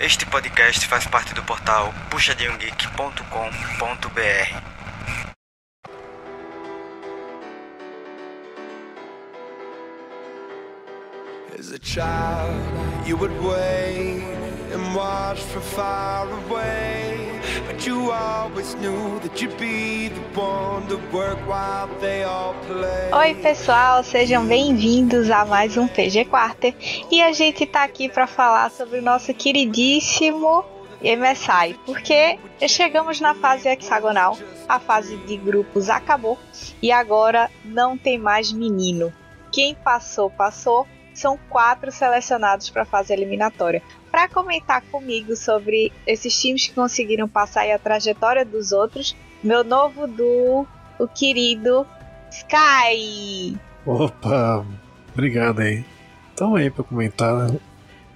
Este podcast faz parte do portal puxadinhogeek.com.br. As a child, you would wait and watch from far away. But you always knew that you'd be the one to work while they all play. Oi, pessoal, sejam bem-vindos a mais um PG Quarter. E a gente tá aqui para falar sobre o nosso queridíssimo MSI, porque chegamos na fase hexagonal, a fase de grupos acabou e agora não tem mais menino. Quem passou, passou. São quatro selecionados para a fase eliminatória. Para comentar comigo sobre esses times que conseguiram passar e a trajetória dos outros, meu novo duo, o querido Sky. Opa, obrigado aí. Então aí para comentar. né?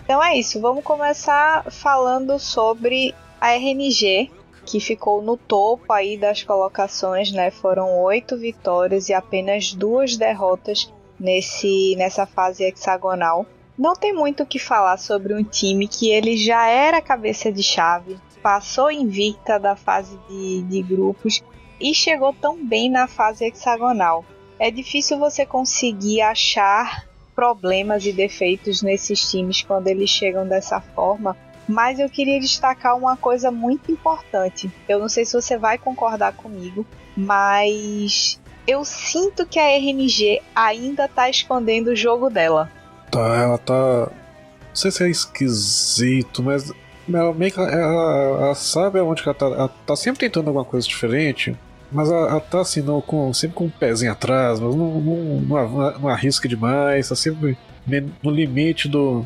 Então é isso, vamos começar falando sobre a RNG, que ficou no topo aí das colocações, né? Foram oito vitórias e apenas duas derrotas nesse nessa fase hexagonal. Não tem muito o que falar sobre um time que ele já era cabeça de chave, passou invicta da fase de, de grupos e chegou tão bem na fase hexagonal. É difícil você conseguir achar problemas e defeitos nesses times quando eles chegam dessa forma, mas eu queria destacar uma coisa muito importante. Eu não sei se você vai concordar comigo, mas eu sinto que a RNG ainda tá escondendo o jogo dela. Tá, ela tá. Não sei se é esquisito, mas. Ela, meio que ela, ela- ela sabe aonde ela tá. Ela tá sempre tentando alguma coisa diferente. Mas ela, ela tá assim, não, com, sempre com um pezinho atrás, mas não, não, não, não arrisca demais, tá sempre no limite do,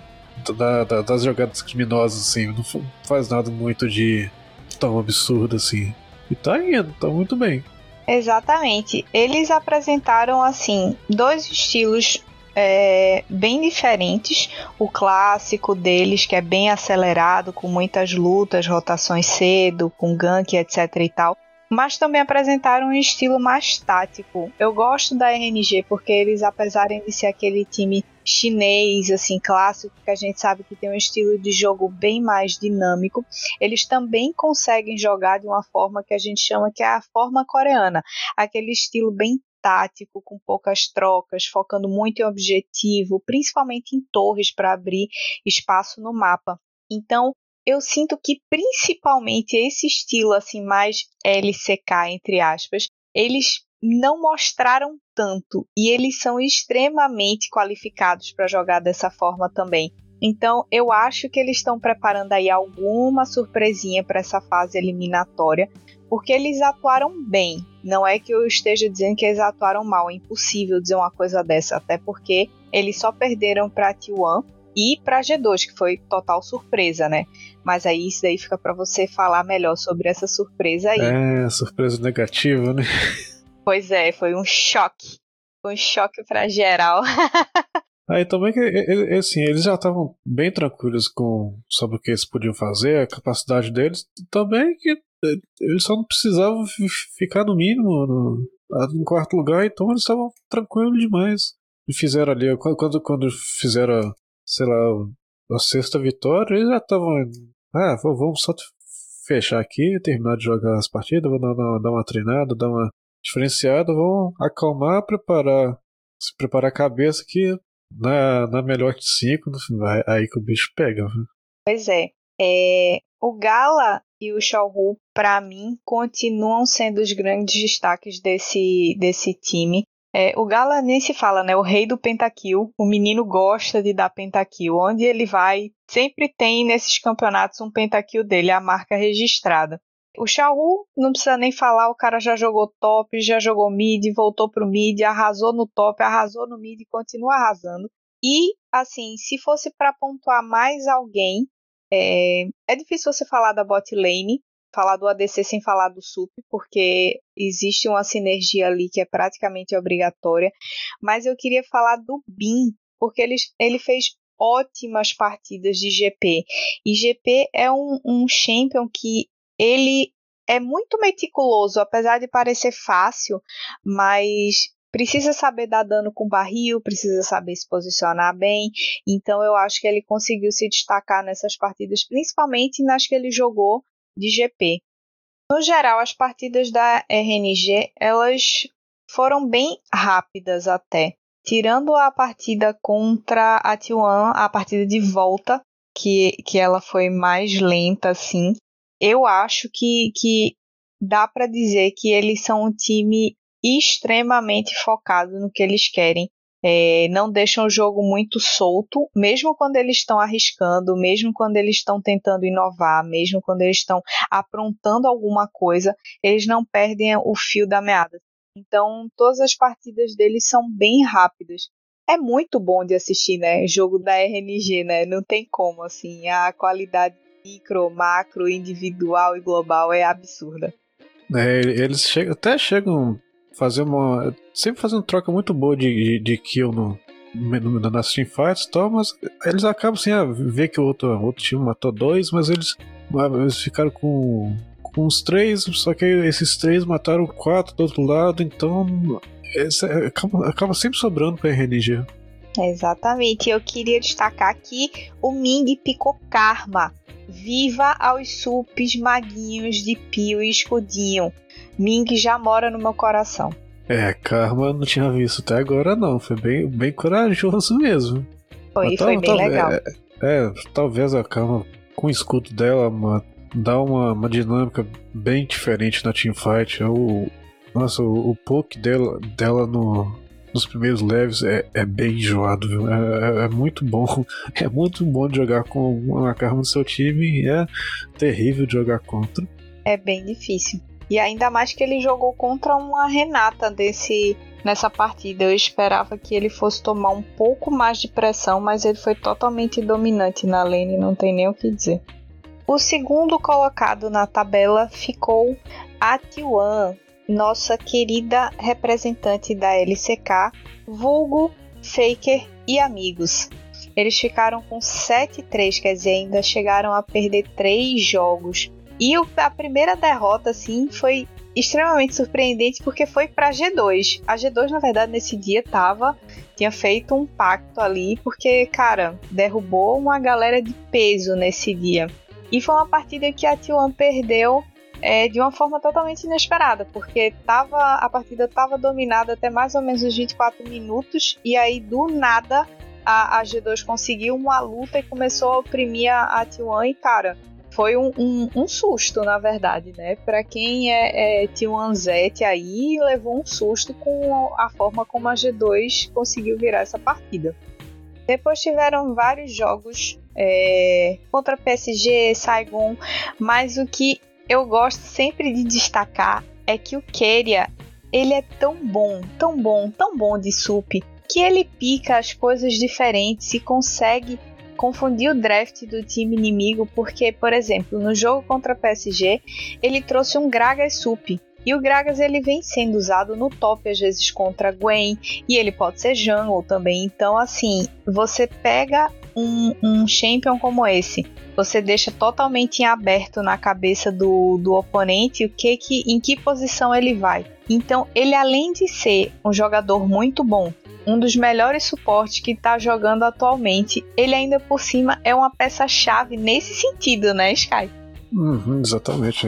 da- da- das jogadas criminosas, assim, não fa- faz nada muito de tão absurdo assim. E tá indo, tá muito bem. Exatamente. Eles apresentaram assim dois estilos é, bem diferentes. O clássico deles, que é bem acelerado, com muitas lutas, rotações cedo, com gank, etc e tal. Mas também apresentaram um estilo mais tático. Eu gosto da RNG porque eles, apesar de ser aquele time chinês, assim, clássico, que a gente sabe que tem um estilo de jogo bem mais dinâmico, eles também conseguem jogar de uma forma que a gente chama que é a forma coreana, aquele estilo bem tático, com poucas trocas, focando muito em objetivo, principalmente em torres para abrir espaço no mapa. Então, eu sinto que principalmente esse estilo assim mais LCK entre aspas, eles não mostraram tanto e eles são extremamente qualificados para jogar dessa forma também. Então, eu acho que eles estão preparando aí alguma surpresinha para essa fase eliminatória, porque eles atuaram bem. Não é que eu esteja dizendo que eles atuaram mal, é impossível dizer uma coisa dessa, até porque eles só perderam para T1 e para G2, que foi total surpresa, né? Mas aí isso daí fica para você falar melhor sobre essa surpresa aí. É, surpresa negativa, né? Pois é, foi um choque. Foi um choque para geral. Aí também que assim, eles já estavam bem tranquilos com sobre o que eles podiam fazer, a capacidade deles, também que eh, eles só não precisavam fi- ficar no mínimo no, no quarto lugar, então eles estavam tranquilos demais. E fizeram ali, quando, quando, fizeram, sei lá, a sexta vitória, eles já estavam. Ah, vamos só fechar aqui, terminar de jogar as partidas, dar, dar- dar uma treinada, dar uma diferenciada, vamos acalmar, preparar, se preparar a cabeça que na, na melhor de cinco, aí que o bicho pega. viu? Pois é. é o Gala e o Xiaohu, para mim, continuam sendo os grandes destaques desse, desse time. É, o Gala nem se fala, né? O rei do pentakill. O menino gosta de dar pentakill. Onde ele vai, sempre tem nesses campeonatos um pentakill dele, a marca registrada. O Xiaohu, não precisa nem falar, o cara já jogou top, já jogou mid, voltou pro mid, arrasou no top, arrasou no mid e continua arrasando. E, assim, se fosse para pontuar mais alguém, é, é difícil você falar da bot lane, falar do ADC sem falar do sup, porque existe uma sinergia ali que é praticamente obrigatória. Mas eu queria falar do Bin, porque ele, ele fez ótimas partidas de GP. E GP é um, um champion que ele é muito meticuloso, apesar de parecer fácil, mas precisa saber dar dano com barril, precisa saber se posicionar bem. Então eu acho que ele conseguiu se destacar nessas partidas, principalmente nas que ele jogou de GP. No geral, as partidas da RNG, elas foram bem rápidas até. Tirando a partida contra a T1, a partida de volta, que, que ela foi mais lenta, assim, eu acho que, que dá para dizer que eles são um time extremamente focado no que eles querem. É, não deixam o jogo muito solto, mesmo quando eles estão arriscando, mesmo quando eles estão tentando inovar, mesmo quando eles estão aprontando alguma coisa, eles não perdem o fio da meada. Então, todas as partidas deles são bem rápidas. É muito bom de assistir, né? Jogo da RNG, né? Não tem como, assim. A qualidade micro, macro, individual e global é absurda. É, eles chegam, até chegam a fazer uma. Sempre fazendo troca muito boa de, de, de kill no, no, nas teamfights e tal, mas eles acabam assim, ah, ver que o outro, outro time matou dois, mas eles, eles ficaram com com os três, só que esses três mataram quatro do outro lado, então esse, acaba, acaba sempre sobrando pra RNG. Exatamente, eu queria destacar aqui o Ming picou Karma. Viva aos supes maguinhos de Pio e Escudinho. Ming já mora no meu coração. É, Karma não tinha visto até agora não, foi bem, bem corajoso mesmo. Foi, foi bem legal. É, é, talvez a Karma com o escudo dela dá uma, uma dinâmica bem diferente na teamfight. O, nossa, o, o poke dela, dela no, nos primeiros levels é, é bem enjoado, viu? É, é, é, muito bom. É muito bom de jogar com uma karma do seu time e é terrível de jogar contra. É bem difícil. E ainda mais que ele jogou contra uma Renata desse nessa partida. Eu esperava que ele fosse tomar um pouco mais de pressão, mas ele foi totalmente dominante na lane, não tem nem o que dizer. O segundo colocado na tabela ficou a Tiwan, nossa querida representante da LCK, vulgo, Faker e amigos. Eles ficaram com 7-3, quer dizer, ainda chegaram a perder 3 jogos. E a primeira derrota, assim, foi extremamente surpreendente porque foi para G2. A G2, na verdade, nesse dia tava tinha feito um pacto ali porque, cara, derrubou uma galera de peso nesse dia. E foi uma partida que a T1 perdeu é, de uma forma totalmente inesperada, porque tava, a partida estava dominada até mais ou menos os 24 minutos, e aí do nada a, a G2 conseguiu uma luta e começou a oprimir a, a T1, e cara, foi um, um, um, susto, na verdade, né? Para quem é, é T1 Zet aí, levou um susto com a forma como a G2 conseguiu virar essa partida. Depois tiveram vários jogos é, contra PSG, Saigon, mas o que eu gosto sempre de destacar é que o Keria ele é tão bom, tão bom, tão bom de sup que ele pica as coisas diferentes e consegue confundir o draft do time inimigo, porque, por exemplo, no jogo contra PSG, ele trouxe um Gragas Sup, e o Gragas ele vem sendo usado no top às vezes contra Gwen e ele pode ser jungle também. Então assim, você pega um, um champion como esse, você deixa totalmente em aberto na cabeça do, do oponente o que, que em que posição ele vai. Então ele além de ser um jogador muito bom, um dos melhores suportes que está jogando atualmente, ele ainda por cima é uma peça chave nesse sentido, né, Sky? Uhum, exatamente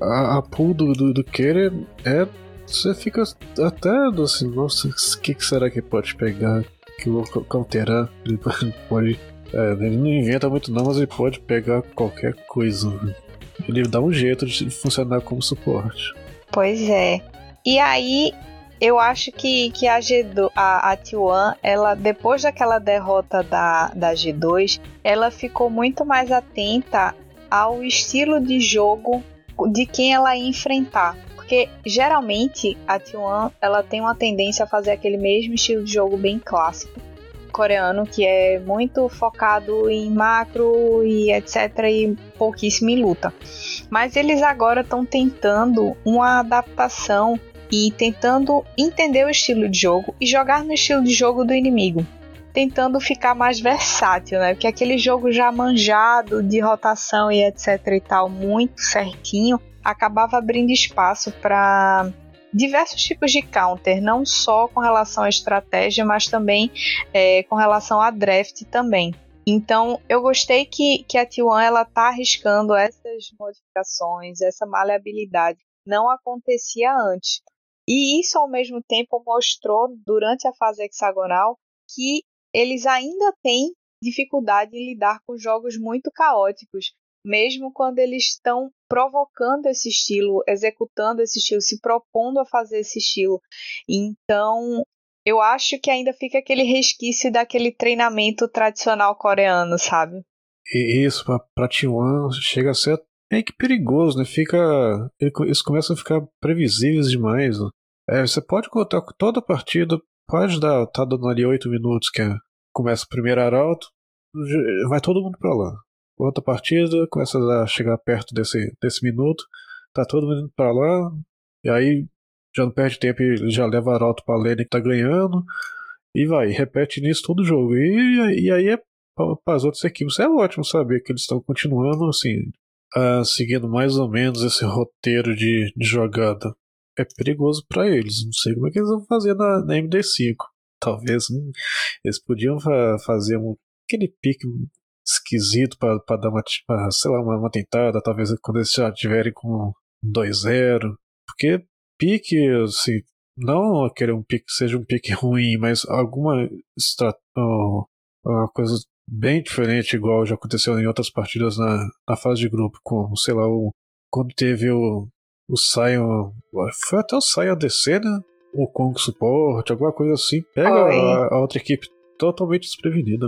a, a pool do, do, do Kerer é. Você fica até assim, nossa, o que, que será que pode pegar? Que o Calteran ele pode. É, ele não inventa muito não, mas ele pode pegar qualquer coisa. Ele dá um jeito de funcionar como suporte. Pois é. E aí, eu acho que, que a, G2, a, a T1, ela, depois daquela derrota da, da G2, ela ficou muito mais atenta ao estilo de jogo de quem ela ia enfrentar. Porque geralmente a T1 ela tem uma tendência a fazer aquele mesmo estilo de jogo bem clássico coreano, que é muito focado em macro e etc. e pouquíssimo em luta. Mas eles agora estão tentando uma adaptação e tentando entender o estilo de jogo e jogar no estilo de jogo do inimigo tentando ficar mais versátil, né? Porque aquele jogo já manjado de rotação e etc e tal, muito certinho, acabava abrindo espaço para diversos tipos de counter, não só com relação à estratégia, mas também é, com relação a draft também. Então, eu gostei que, que a T1 ela tá arriscando essas modificações, essa maleabilidade. Não acontecia antes. E isso, ao mesmo tempo, mostrou durante a fase hexagonal que eles ainda têm dificuldade em lidar com jogos muito caóticos, mesmo quando eles estão provocando esse estilo, executando esse estilo, se propondo a fazer esse estilo. Então, eu acho que ainda fica aquele resquício daquele treinamento tradicional coreano, sabe? E isso, pra, pra T1 chega a ser meio que perigoso, né? Fica. Eles começam a ficar previsíveis demais. Né? É, você pode contar toda a partida, pode dar, tá dando ali 8 minutos, que é, começa o primeiro arauto, vai todo mundo pra lá. Outra partida, começa a chegar perto desse, desse minuto, tá todo mundo indo pra lá, e aí já não perde tempo e já leva arauto pra lane que tá ganhando, e vai, repete nisso todo o jogo. E, e aí é para as outras equipes. É ótimo saber que eles estão continuando assim, uh, seguindo mais ou menos esse roteiro de, de jogada. É perigoso para eles. Não sei como é que eles vão fazer na, na MD5. Talvez hum, eles podiam fa fazer um, aquele pique esquisito para dar uma, pra, sei lá, uma, uma, tentada, talvez quando eles já estiverem com 2-0. Porque pique, assim, não querer um pique que seja um pique ruim, mas alguma uma coisa bem diferente, igual já aconteceu em outras partidas na, na fase de grupo, como, sei lá, o, quando teve o, o Sion. Foi até o Sion DC, né? O Kong Support, alguma coisa assim. Pega a, a, outra equipe totalmente desprevenida.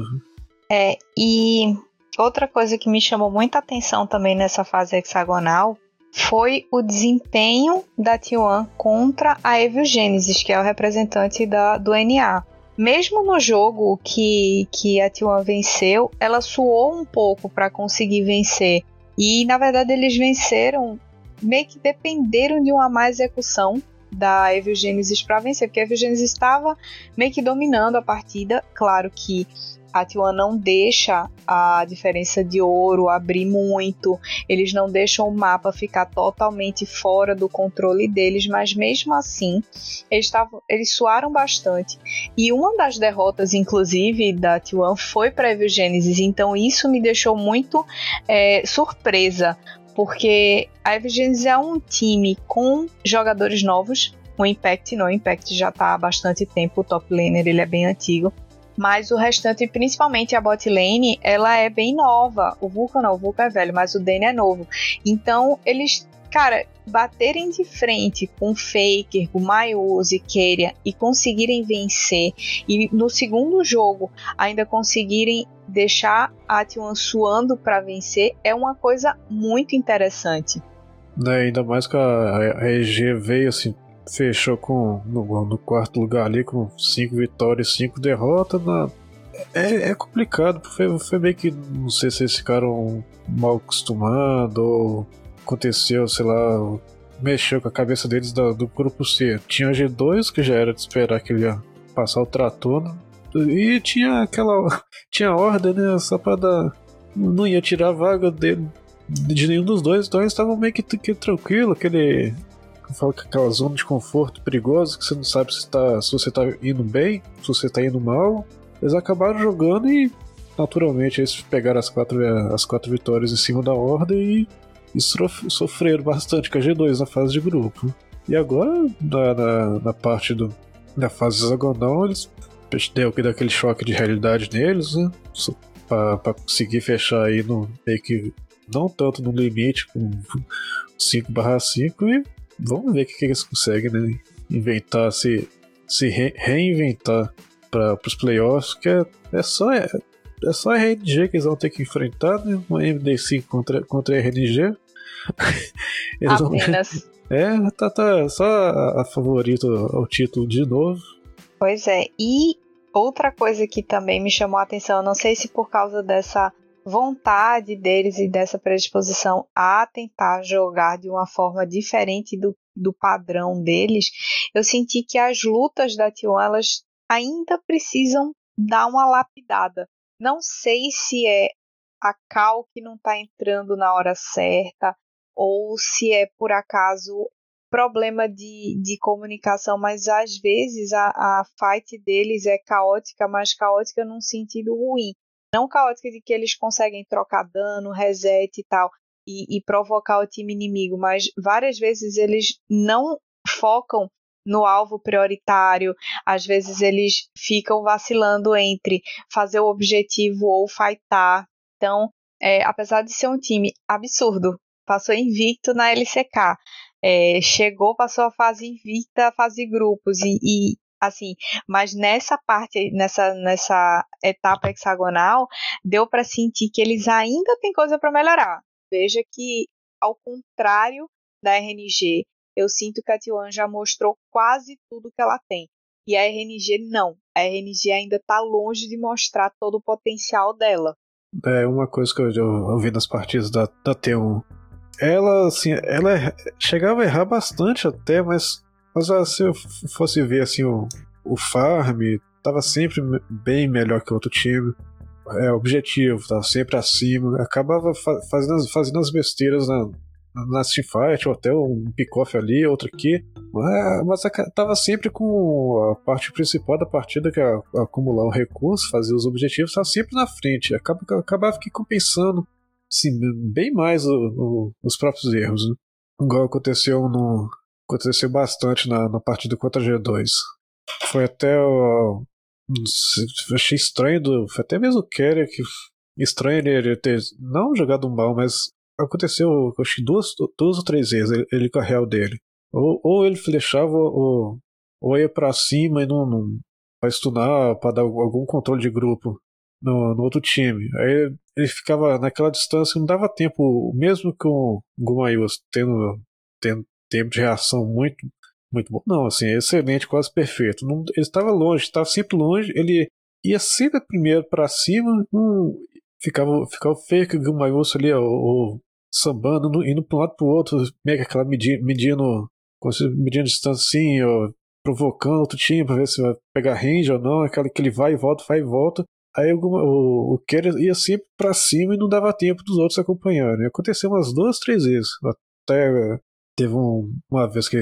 É, e outra coisa que me chamou muita atenção também nessa fase hexagonal foi o desempenho da T1 contra a Evil Genesis, que é o representante da, do NA. Mesmo no jogo que, que a T1 venceu, ela suou um pouco para conseguir vencer. E na verdade eles venceram, meio que dependeram de uma má execução da Evil Genesis para vencer, porque a Evil Genesis estava meio que dominando a partida. Claro que a T1 não deixa a diferença de ouro abrir muito, eles não deixam o mapa ficar totalmente fora do controle deles, mas mesmo assim eles, tavam, eles suaram bastante. E uma das derrotas, inclusive, da T1 foi para a Genesis, então isso me deixou muito é, surpresa, porque a Evil é um time com jogadores novos, o Impact não, o Impact já está há bastante tempo, o top laner ele é bem antigo, mas o restante, principalmente a bot lane, ela é bem nova. O Vulcan não, o Vulcan é velho, mas o Dane é novo. Então, eles, cara, baterem de frente com Faker, com Mayuse, Keria e conseguirem vencer, e no segundo jogo ainda conseguirem deixar a T1 suando para vencer, é uma coisa muito interessante. Né, ainda mais que a EG veio assim fechou com no, no, quarto lugar ali com cinco vitórias cinco derrotas. Na... É, é complicado, foi, foi meio que não sei se eles ficaram mal acostumados ou aconteceu, sei lá, mexeu com a cabeça deles do, do grupo C. Tinha o G2, que já era de esperar que ele ia passar o trator, e tinha aquela. Tinha ordem, né? Só pra dar. Não ia tirar a vaga dele de nenhum dos dois, então eles estavam meio que, que tranquilo, aquele eu falo que aquela zona de conforto perigosa que você não sabe se, tá, se você tá indo bem, se você tá indo mal. Eles acabaram jogando e naturalmente eles pegaram as quatro, as quatro vitórias em cima da ordem e, e sofreram bastante com a G2 na fase de grupo. E agora, na, na, na parte do, da fase hexagonal, eles deu que daquele choque de realidade neles, né? Pra conseguir fechar aí no meio que não tanto no limite com 5/5 e vamos ver o que, eles conseguem, né? Inventar, se, se re reinventar para os playoffs, que é, é só é, é só a RNG que eles vão ter que enfrentar, né? Uma MD5 contra, contra a RNG. eles Apenas. Vão... É, tá, tá só a, a favorita ao título de novo. Pois é, e outra coisa que também me chamou a atenção, não sei se por causa dessa vontade deles e dessa predisposição a tentar jogar de uma forma diferente do, do padrão deles, eu senti que as lutas da T1 elas ainda precisam dar uma lapidada. Não sei se é a cal que não está entrando na hora certa ou se é por acaso problema de, de comunicação, mas às vezes a, a fight deles é caótica, mas caótica num sentido ruim. Não caótica de que eles conseguem trocar dano, reset e tal, e, e provocar o time inimigo, mas várias vezes eles não focam no alvo prioritário, às vezes eles ficam vacilando entre fazer o objetivo ou fightar. Então, é, apesar de ser um time absurdo, passou invicto na LCK, é, chegou, passou a fase invicta, a fase grupos e, e assim, mas nessa parte, nessa, nessa etapa hexagonal, deu para sentir que eles ainda têm coisa para melhorar. Veja que, ao contrário da RNG, eu sinto que a T1 já mostrou quase tudo que ela tem. E a RNG não. A RNG ainda está longe de mostrar todo o potencial dela. É uma coisa que eu, eu, vi nas partidas da, da T1. Ela, assim, ela chegava a errar bastante até, mas, mas ah, se eu fosse ver assim, o, o farm, tava sempre bem melhor que outro time. É, objetivo, tava sempre acima. Acabava fa fazendo, fazendo as besteiras na, na teamfight, ou até um pick-off ali, outro aqui. Mas, tava sempre com a parte principal da partida, que é acumular o recurso, fazer os objetivos, tava sempre na frente. Acaba, acabava que compensando assim, bem mais o, o, os próprios erros. Né? Igual aconteceu no. Aconteceu bastante na, na partida contra a G2. Foi até o. Achei estranho do. Foi até mesmo o Kerry que. Estranho ele ter não jogado mal, mas aconteceu, acho que duas, duas ou três vezes ele, ele com a real dele. Ou, ou ele flechava ou, ou ia para cima e não, não pra stunar, pra dar algum controle de grupo no, no outro time. Aí ele ficava naquela distância, não dava tempo, mesmo com o Gumayus tendo, tendo tempo de reação muito, muito bom. Não, assim, excelente, quase perfeito. Não, ele estava longe, estava sempre longe, ele ia sempre primeiro para cima, não, ficava, ficava feio que o Gumayus ali, o, sambando, indo para um lado para o outro, meio que aquela medindo, medindo, medindo distância assim, ó, provocando outro time para ver se vai pegar range ou não, aquela que ele vai e volta, vai e volta. Aí o, o, o Kerry ia sempre para cima e não dava tempo dos outros acompanharem. Aconteceu umas duas, três vezes. Até teve um, uma vez que,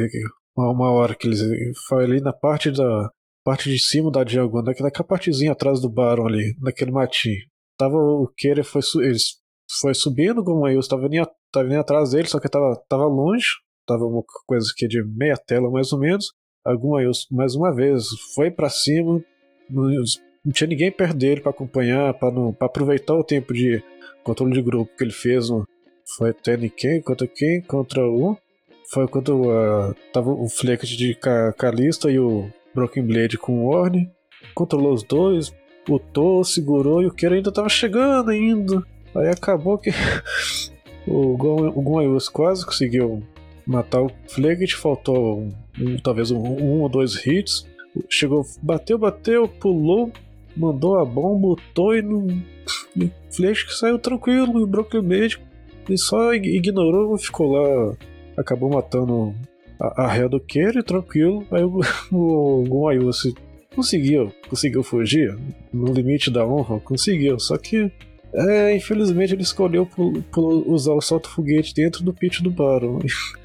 uma, uma hora que eles foi ali na parte da parte de cima da Diagon, naquela partezinha atrás do Baron ali, naquele matinho. Tava o Kerry foi eles foi subindo, como eu estava nem, tava nem atrás dele, só que estava tava longe, estava uma coisa aqui de meia tela mais ou menos. Alguma eu mais uma vez foi para cima, não, não, tinha ninguém perto dele para acompanhar, para aproveitar o tempo de controle de grupo que ele fez. No, foi tendo quem contra quem? Contra o. Foi quando uh, tava o Flecket de Calista e o Broken Blade com o Orne. Controlou os dois, botou, segurou e o Kira ainda tava chegando ainda. Aí acabou que o Gon quase conseguiu matar o Flegit, faltou um, talvez um, um, ou dois hits. Chegou, bateu, bateu, pulou, mandou a bomba, botou e não. E saiu tranquilo, e o Broken Mage e só ignorou, ficou lá, acabou matando a, a ré do tranquilo. Aí o, o Gon conseguiu, conseguiu fugir no limite da honra, conseguiu, só que é, infelizmente ele escolheu por, por usar o salto-foguete dentro do pit do Baron.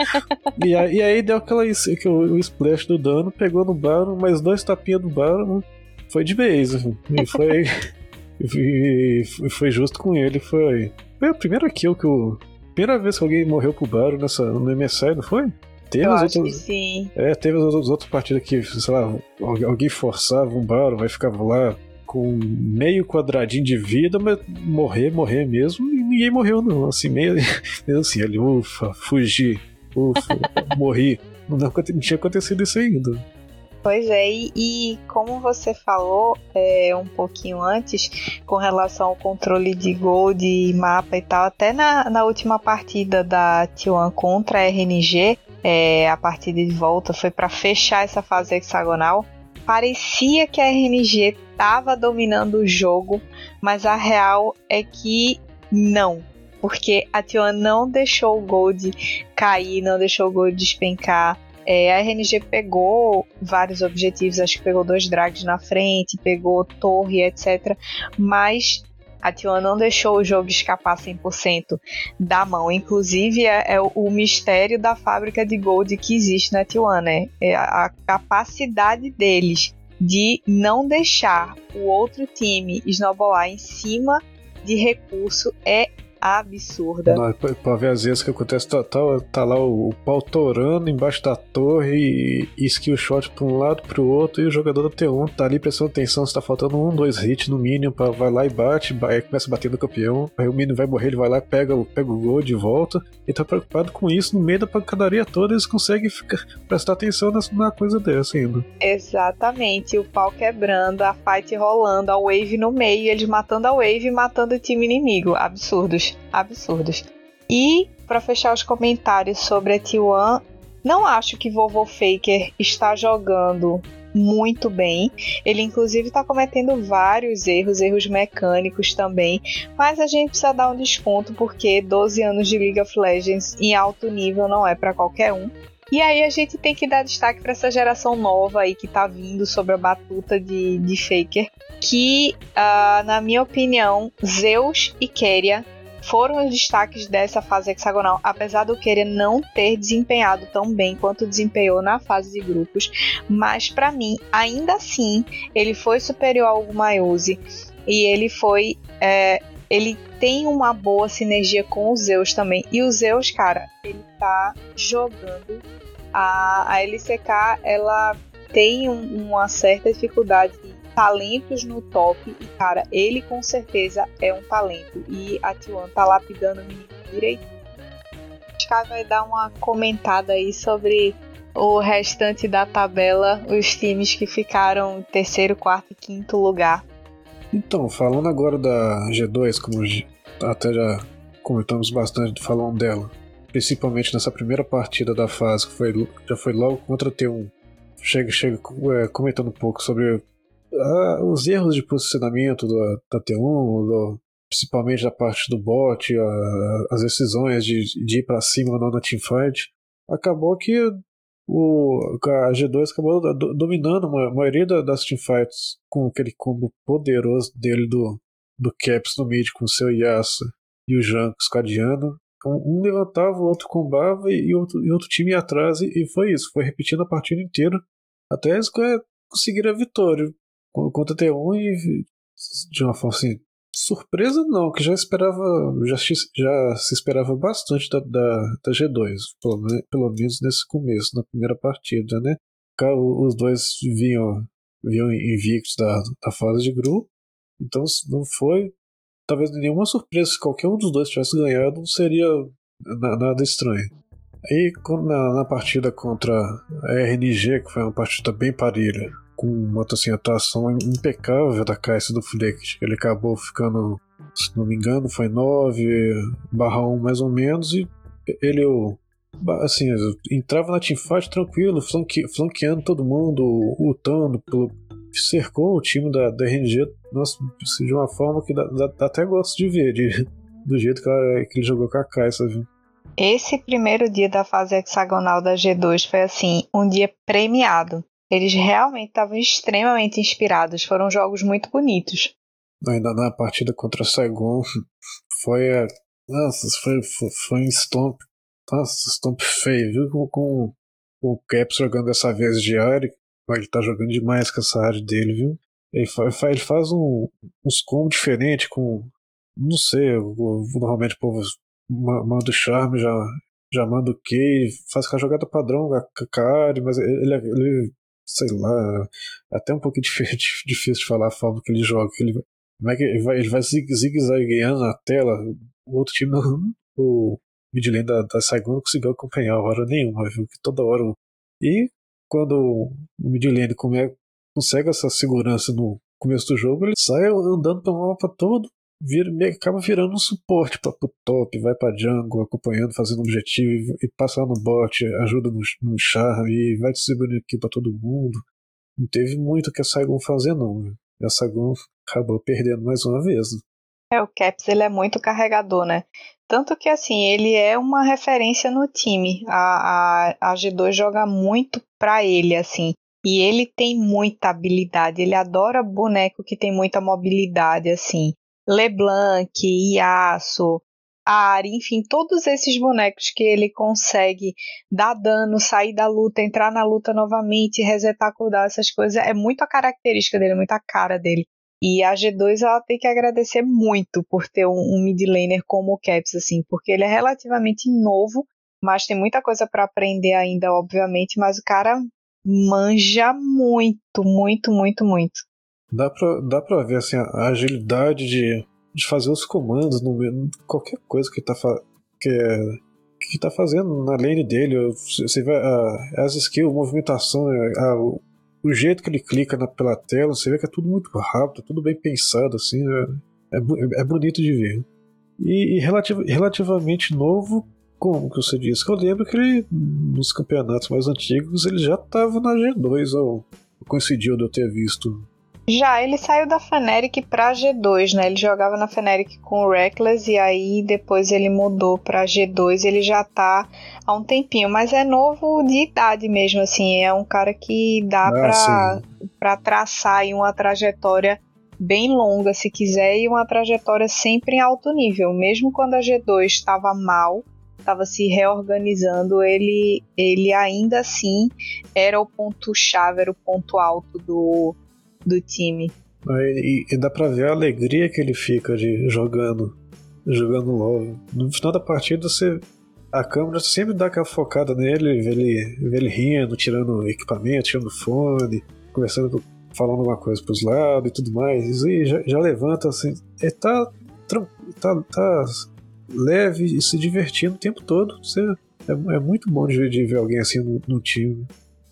e, aí, e, aí, deu aquela que o, o, splash do dano, pegou no Baron, mais dois tapinhas do Baron, foi de vez. Assim. E foi, e foi justo com ele. Foi, foi a primeira kill que o. Primeira vez que alguém morreu pro Baron nessa, no MSI, não foi? Teve Eu as outras, sim. É, teve as outras partidas que, sei lá, alguém forçava um Baron, vai ficar lá com meio quadradinho de vida, mas morrer, morrer mesmo, e ninguém morreu não, assim, meio, meio assim, ali, ufa, fugi, ufa, morri. Não, não, tinha acontecido isso ainda. Pois é, e, e, como você falou é, um pouquinho antes, com relação ao controle de gol, de mapa e tal, até na, na última partida da T1 contra a RNG, é, a partida de volta foi para fechar essa fase hexagonal parecia que a RNG estava dominando o jogo, mas a real é que não. Porque a Tion não deixou o Gold cair, não deixou o Gold despencar. É, a RNG pegou vários objetivos, acho que pegou dois drags na frente, pegou torre, etc. Mas A T1 não deixou o jogo escapar 100% da mão. Inclusive, é, é o, mistério da fábrica de Gold que existe na T1, né? É a, a capacidade deles de não deixar o outro time snowballar em cima de recurso é absurda. Não, pra, pra, ver às vezes que acontece, tá, tá, tá lá o, o, pau torando embaixo da torre e, e skill shot pra um lado pro outro e o jogador da T1 tá ali prestando atenção se tá faltando um, dois hits no mínimo, pra, vai lá e bate, aí começa a bater no campeão, aí o mínimo vai morrer, ele vai lá, pega, pega o gol de volta e tá preocupado com isso, no meio da pancadaria toda eles conseguem ficar, prestar atenção nessa, numa coisa dessa ainda. Exatamente, o pau quebrando, a fight rolando, a wave no meio, eles matando a wave e matando o time inimigo, absurdos absurdos. E para fechar os comentários sobre a T1, não acho que Vovô Faker está jogando muito bem. Ele inclusive está cometendo vários erros, erros mecânicos também, mas a gente precisa dar um desconto porque 12 anos de League of Legends em alto nível não é para qualquer um. E aí a gente tem que dar destaque para essa geração nova aí que tá vindo sobre a batuta de, de Faker, que, uh, na minha opinião, Zeus e Keria foram os destaques dessa fase hexagonal, apesar do Querer não ter desempenhado tão bem quanto desempenhou na fase de grupos, mas para mim, ainda assim, ele foi superior ao Mayuse e ele foi. É, ele tem uma boa sinergia com o Zeus também. E o Zeus, cara, ele tá jogando. A, a LCK, ela tem um, uma certa dificuldade talentos no top e, cara, ele com certeza é um talento. E a T1 tá lapidando o menino direito. Sky vai dar uma comentada aí sobre o restante da tabela, os times que ficaram em terceiro, quarto e quinto lugar. Então, falando agora da G2, como até já comentamos bastante falando dela, principalmente nessa primeira partida da fase, que foi, já foi logo contra a T1. Chega, chega é, comentando um pouco sobre ah, os erros de posicionamento do, da T1, do, principalmente da parte do bot, a, as decisões de, de ir para cima ou não na teamfight, acabou que o, a G2 acabou dominando a maioria das teamfights com aquele combo poderoso dele do, do Caps no mid com o seu Yasuo e o Jankos Cadiano. Então, um levantava, o outro combava e outro, e outro time ia atrás, e, foi isso. Foi repetindo a partida inteira até eles conseguiram a vitória contra a T1 e de uma forma assim, surpresa não, que já esperava, já, já se esperava bastante da, da, da G2, pelo, pelo, menos nesse começo, na primeira partida, né? Os dois vinham, vinham invictos da, da fase de grupo, então não foi talvez nenhuma surpresa se qualquer um dos dois tivesse ganhado, não seria nada estranho. Aí na, na partida contra a RNG, que foi uma partida bem parelha, com uma assim, atuação impecável da Caixa do Flick. Ele acabou ficando, se não me engano, foi 9 barra 1 mais ou menos, e ele assim, entrava na teamfight tranquilo, flanque, flanqueando todo mundo, lutando, pelo, cercou o time da, da RNG nossa, de uma forma que dá, dá até gosto de ver, de, do jeito que, ela, que ele jogou com a Caixa, viu? Esse primeiro dia da fase hexagonal da G2 foi assim, um dia premiado. Eles realmente estavam extremamente inspirados. Foram jogos muito bonitos. Ainda na partida contra o Saigon foi a. Nossa, foi, foi, foi um stomp. Nossa, stomp feio, viu? Com, com, o Caps jogando dessa vez de área. Ele tá jogando demais com essa área dele, viu? Ele faz, ele faz um, uns combos diferentes com. Não sei, normalmente o povo manda o charme, já, já manda o Q, faz com a jogada padrão a área, mas ele, ele sei lá, até um pouquinho difícil de falar a forma que ele joga. Que ele, como é que ele vai, ele vai zigue-zagueando na tela, o outro time, o midlane da, da Saigon não conseguiu acompanhar hora nenhuma, viu? Que toda hora. E quando o midlane consegue essa segurança no começo do jogo, ele sai andando pelo mapa todo, vira, acaba virando um suporte para o top, vai para jungle, acompanhando, fazendo objetivo e passa no bot, ajuda no, no charme e vai distribuindo aqui para todo mundo. Não teve muito que a Saigon fazer não. Né? A Saigon acabou perdendo mais uma vez. É, o Caps ele é muito carregador, né? Tanto que assim, ele é uma referência no time. A, a, a G2 joga muito pra ele, assim. E ele tem muita habilidade, ele adora boneco que tem muita mobilidade, assim. LeBlanc, Yasuo, Ari, enfim, todos esses bonecos que ele consegue dar dano, sair da luta, entrar na luta novamente, resetar, cuidar, essas coisas, é muito a característica dele, muito a cara dele. E a G2 ela tem que agradecer muito por ter um, um mid laner como o Caps, assim, porque ele é relativamente novo, mas tem muita coisa para aprender ainda, obviamente, mas o cara manja muito, muito, muito, muito. Dá pra, dá pra ver assim, a agilidade de de fazer os comandos no qualquer coisa que tá que, é, que tá fazendo na lane dele. Você vê a, as skills, a movimentação, a, o jeito que ele clica na, pela tela, você vê que é tudo muito rápido, tudo bem pensado, assim, é, é, é bonito de ver. E, e relativ, relativamente novo, como que você disse? Eu lembro que ele, nos campeonatos mais antigos, ele já estava na G2, ou coincidiu de eu ter visto já, ele saiu da Fnatic pra G2, né? Ele jogava na Fnatic com o Reckless e aí depois ele mudou pra G2. Ele já tá há um tempinho, mas é novo de idade mesmo, assim. É um cara que dá ah, pra, pra traçar aí uma trajetória bem longa, se quiser, e uma trajetória sempre em alto nível. Mesmo quando a G2 estava mal, estava se reorganizando, ele, ele ainda assim era o ponto-chave, era o ponto alto do do time. E, e, dá pra ver a alegria que ele fica de jogando, jogando LOL. No final da partida, você, a câmera sempre dá aquela focada nele, vê ele, vê ele rindo, tirando equipamento, tirando fone, conversando, falando alguma coisa pros lados e tudo mais. E já, já levanta assim. Ele tá, tá, tá leve e se divertindo o tempo todo. Você, é, é muito bom de, de ver alguém assim no, no time.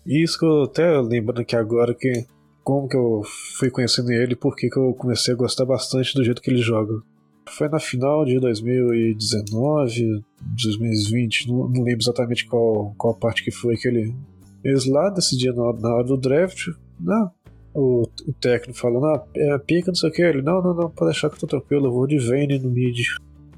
E isso que eu até lembrando aqui agora que como que eu fui conhecendo ele e por que eu comecei a gostar bastante do jeito que ele joga. Foi na final de 2019, 2020, não, não lembro exatamente qual, qual parte que foi que ele. Eles lá decidiram na, na hora do draft, não, o, o técnico falando, ah, é pica, não sei o que. Ele, não, não, não, pode deixar que eu tô tranquilo, eu vou de Vayne no mid.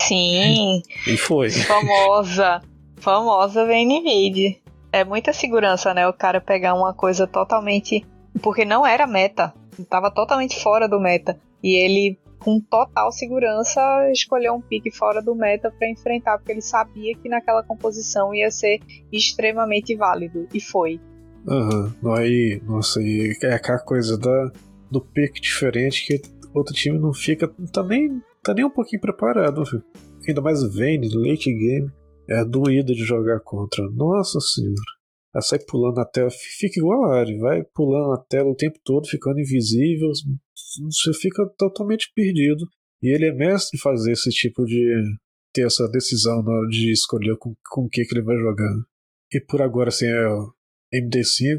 Sim. E foi. Famosa. Famosa Vayne mid. É muita segurança, né? O cara pegar uma coisa totalmente porque não era meta, estava totalmente fora do meta. E ele, com total segurança, escolheu um pique fora do meta para enfrentar, porque ele sabia que naquela composição ia ser extremamente válido. E foi. Aham, uhum. aí, nossa, e é aquela coisa da, do pique diferente que outro time não fica, não tá nem, tá nem um pouquinho preparado, viu? Ainda mais Vayne, late game, é doído de jogar contra. Nossa senhora. Ela sai pulando na tela, fica igual a Ari, vai pulando na tela o tempo todo, ficando invisível, você fica totalmente perdido. E ele é mestre em fazer esse tipo de. ter essa decisão na hora de escolher com, com o que, que ele vai jogar. E por agora, assim, é o MD5,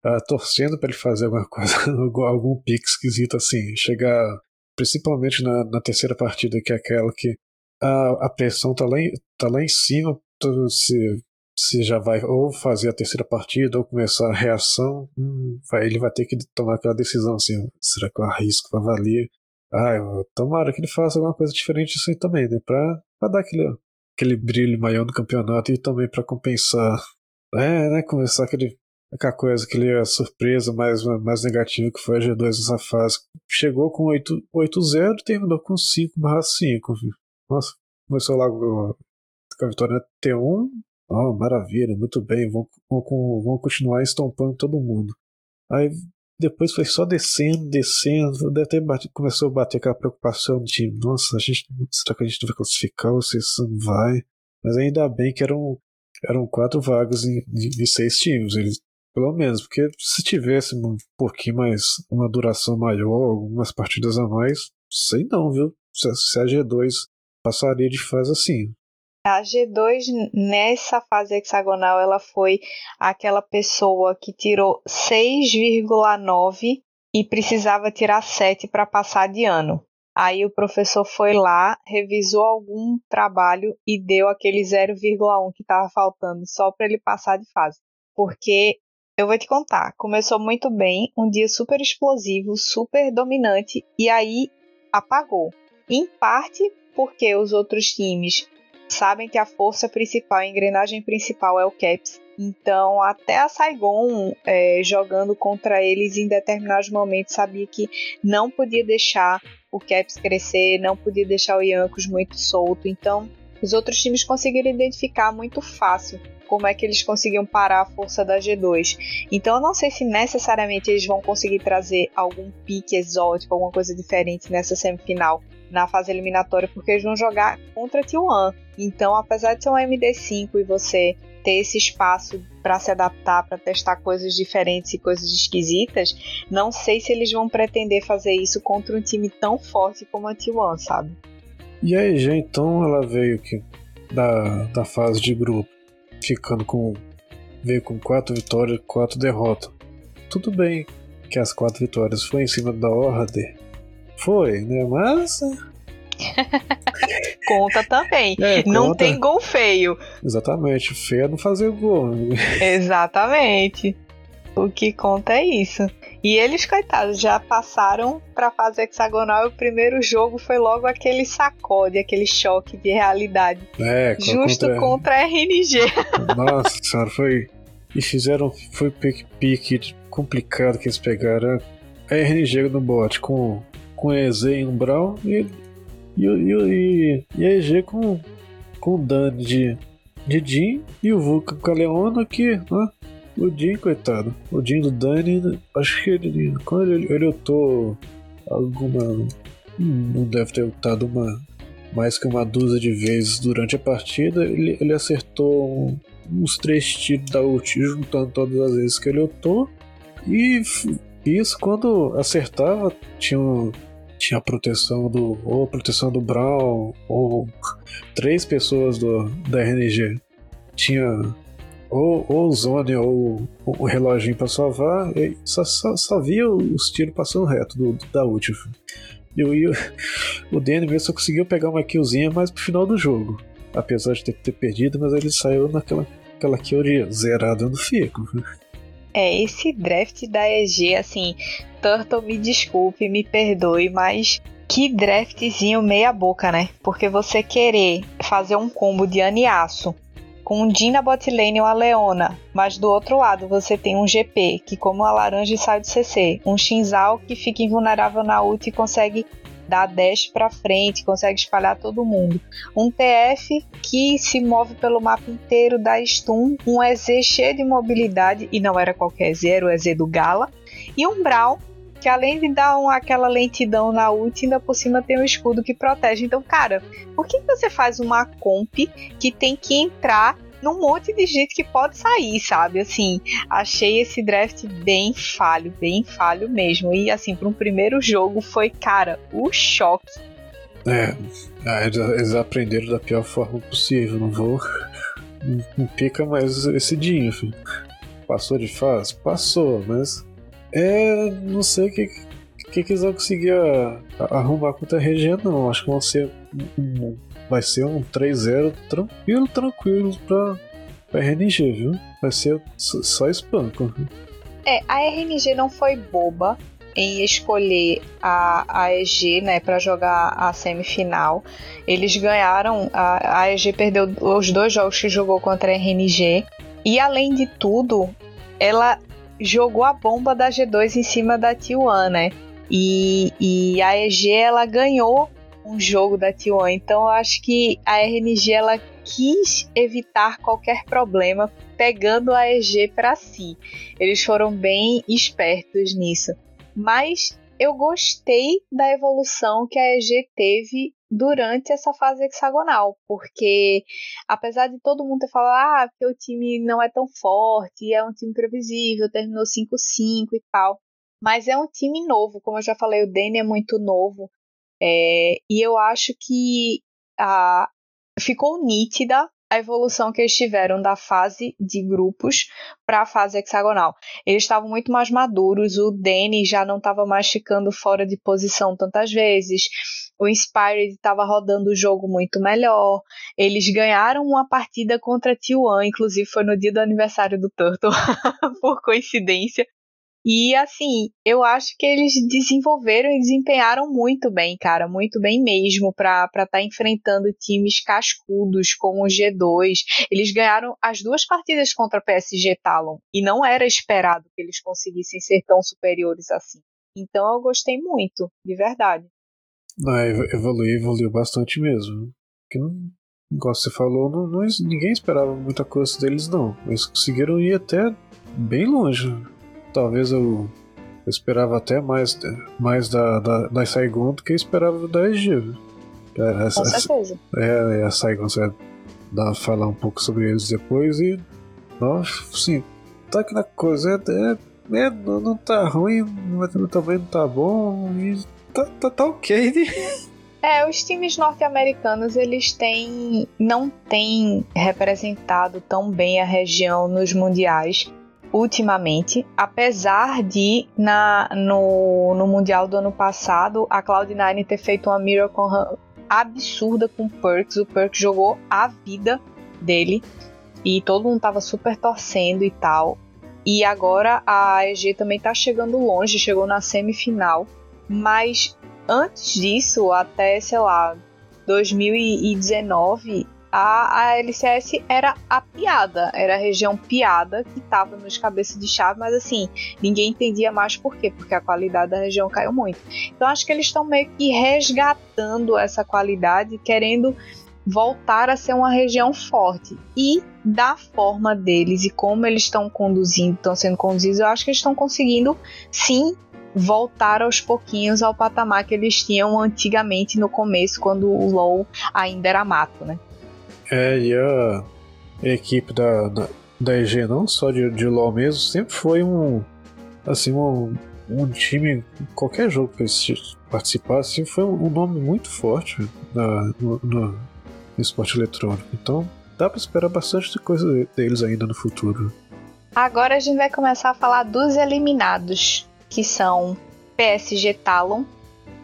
tá torcendo para ele fazer alguma coisa, algum pique esquisito assim, chegar principalmente na, na terceira partida, que é aquela que a, a pressão tá lá, em, tá lá em cima, se se já vai ou fazer a terceira partida ou começar a reação, hum, vai, ele vai ter que tomar aquela decisão assim, será que eu arrisco para valer? Ah, eu, tomara que ele faça alguma coisa diferente disso aí também, né? Pra, pra dar aquele, aquele brilho maior no campeonato e também para compensar, é, né? Começar aquele, aquela coisa, aquele surpresa mais, mais negativa que foi a G2 nessa fase. Chegou com 8-0 e terminou com 5 5, viu? Nossa, começou lá com a vitória T1, Oh, maravilha, muito bem, vão, vão, vão continuar estompando todo mundo. Aí depois foi só descendo, descendo, ter batido, começou a bater aquela preocupação time. Nossa, a gente, será que a gente não vai classificar ou se não vai? Mas ainda bem que eram, eram quatro vagas de, de seis times, eles, pelo menos, porque se tivesse um pouquinho mais, uma duração maior, algumas partidas a mais, sei não, viu? Se, se a G2 passaria de fase assim. A G2 nessa fase hexagonal ela foi aquela pessoa que tirou 6,9 e precisava tirar 7 para passar de ano. Aí o professor foi lá, revisou algum trabalho e deu aquele 0,1 que estava faltando só para ele passar de fase. Porque eu vou te contar, começou muito bem, um dia super explosivo, super dominante e aí apagou. Em parte porque os outros times sabem que a força principal, a engrenagem principal é o Caps. Então, até a Saigon, é, jogando contra eles em determinados momentos, sabia que não podia deixar o Caps crescer, não podia deixar o Yankos muito solto. Então, os outros times conseguiram identificar muito fácil como é que eles conseguiam parar a força da G2. Então eu não sei se necessariamente eles vão conseguir trazer algum pique exótico, alguma coisa diferente nessa semifinal, na fase eliminatória, porque eles vão jogar contra T1. Então, apesar de ser um MD5 e você ter esse espaço para se adaptar, para testar coisas diferentes e coisas esquisitas, não sei se eles vão pretender fazer isso contra um time tão forte como a T1, sabe? E a EG, então, ela veio que da, da fase de grupo, ficando com. veio com quatro vitórias, quatro derrotas. Tudo bem que as quatro vitórias foi em cima da Order. Foi, né? Mas conta também. É, não conta. tem gol feio. Exatamente, feio é não fazer gol. Exatamente. O que conta é isso. E eles, coitados, já passaram para fase hexagonal e o primeiro jogo foi logo aquele sacode, aquele choque de realidade. É, Justo contra, contra a RNG. Nossa senhora, foi. E fizeram. Foi pique-pique complicado que eles pegaram. A RNG no bot com, com EZ e Umbral e e, e, e, a EG com, com o Dani de, de Jin e o Vulcan com a Leona que, ó, o Jin, coitado. O Jin do Dani, acho que ele. Quando ele, ele lutou alguma. Não deve ter lutado uma. Mais que uma dúzia de vezes durante a partida, ele, ele acertou uns três tiros da ult, juntando todas as vezes que ele lutou. E isso quando acertava, tinha tinha a proteção do. ou proteção do Brown, ou três pessoas do, da RNG. Tinha ou, ou o Zone ou o reloginho pra salvar, só, só, só via os tiros passando reto do, da ult. E o, Danny mesmo só conseguiu pegar uma killzinha mais pro final do jogo. Apesar de ter, ter perdido, mas ele saiu naquela aquela kill de zerada no fico. É, esse draft da EG, assim, Turtle, me desculpe, me perdoe, mas que draftzinho meia boca, né? Porque você querer fazer um combo de Aniaço com um Din na bot lane ou a Leona, mas do outro lado você tem um GP que como a laranja sai do CC, um Shinzal que fica invulnerável na ult e consegue dá dash para frente, consegue espalhar todo mundo. Um TF que se move pelo mapa inteiro, dá stun, um EZ cheio de mobilidade, e não era qualquer EZ, era o EZ do Gala, e um Brawl que além de dar aquela lentidão na ult, ainda por cima tem um escudo que protege. Então, cara, por que você faz uma comp que tem que entrar num monte de gente que pode sair, sabe? Assim, achei esse draft bem falho, bem falho mesmo. E assim, para um primeiro jogo foi, cara, o choque. É, ah, eles aprenderam da pior forma possível. Não vou. Não pica mais esse dinho, filho. Passou de fase? Passou, mas. É. Não sei o que, que, que eles vão conseguir arrumar contra a região, não. Acho que vão ser um, vai ser um 3-0 tranquilo, tranquilo pra, pra RNG, viu? Vai ser só espanco. É, a RNG não foi boba em escolher a, a EG, né, para jogar a semifinal. Eles ganharam, a, a EG perdeu os dois jogos que jogou contra a RNG. E além de tudo, ela jogou a bomba da G2 em cima da T1, né? E, e a EG ela ganhou um jogo da T1. Então eu acho que a RNG ela quis evitar qualquer problema pegando a EG para si. Eles foram bem espertos nisso. Mas eu gostei da evolução que a EG teve durante essa fase hexagonal, porque apesar de todo mundo ter falado ah, que o time não é tão forte, é um time previsível, terminou 5-5 e tal, mas é um time novo, como eu já falei, o Danny é muito novo, é, e eu acho que a, ficou nítida a evolução que eles tiveram da fase de grupos para a fase hexagonal. Eles estavam muito mais maduros, o Danny já não estava mais ficando fora de posição tantas vezes, o Inspired estava rodando o jogo muito melhor, eles ganharam uma partida contra a T1, inclusive foi no dia do aniversário do Turtle, por coincidência, e assim, eu acho que eles desenvolveram e desempenharam muito bem, cara, muito bem mesmo, para estar tá enfrentando times cascudos como o G2. Eles ganharam as duas partidas contra a PSG Talon e não era esperado que eles conseguissem ser tão superiores assim. Então eu gostei muito, de verdade. Não, evoluiu, evoluiu bastante mesmo. Que não, igual você falou, não, não, ninguém esperava muita coisa deles, não. Eles conseguiram ir até bem longe. Talvez eu, eu esperava até mais, mais da, da, da Saigon do que eu esperava da EG. É, essa, Com certeza. É, é, a Saigon, você vai falar um pouco sobre eles depois e. Nossa, sim, tá aquela coisa, é, é, é, não tá ruim, mas também não tá bom, e tá, tá, tá ok, né? É, os times norte-americanos eles têm não têm representado tão bem a região nos mundiais ultimamente, apesar de na no, no mundial do ano passado a Cloud9 ter feito uma miracle absurda com o Perks, o Perks jogou a vida dele e todo mundo tava super torcendo e tal. E agora a EG também tá chegando longe, chegou na semifinal, mas antes disso, até, sei lá, 2019, a, a LCS era a piada, era a região piada que estava nos cabeças de chave, mas assim, ninguém entendia mais por quê, porque a qualidade da região caiu muito. Então acho que eles estão meio que resgatando essa qualidade, querendo voltar a ser uma região forte. E da forma deles e como eles estão conduzindo, estão sendo conduzidos, eu acho que eles estão conseguindo sim voltar aos pouquinhos ao patamar que eles tinham antigamente no começo, quando o LoL ainda era mato, né? É, e a, equipe da, da, da EG, não só de, de LoL mesmo, sempre foi um, assim, um, um time, qualquer jogo que eles participassem, foi um nome muito forte na, no, no, no esporte eletrônico. Então, dá para esperar bastante coisa deles ainda no futuro. Agora a gente vai começar a falar dos eliminados que são PSG Talon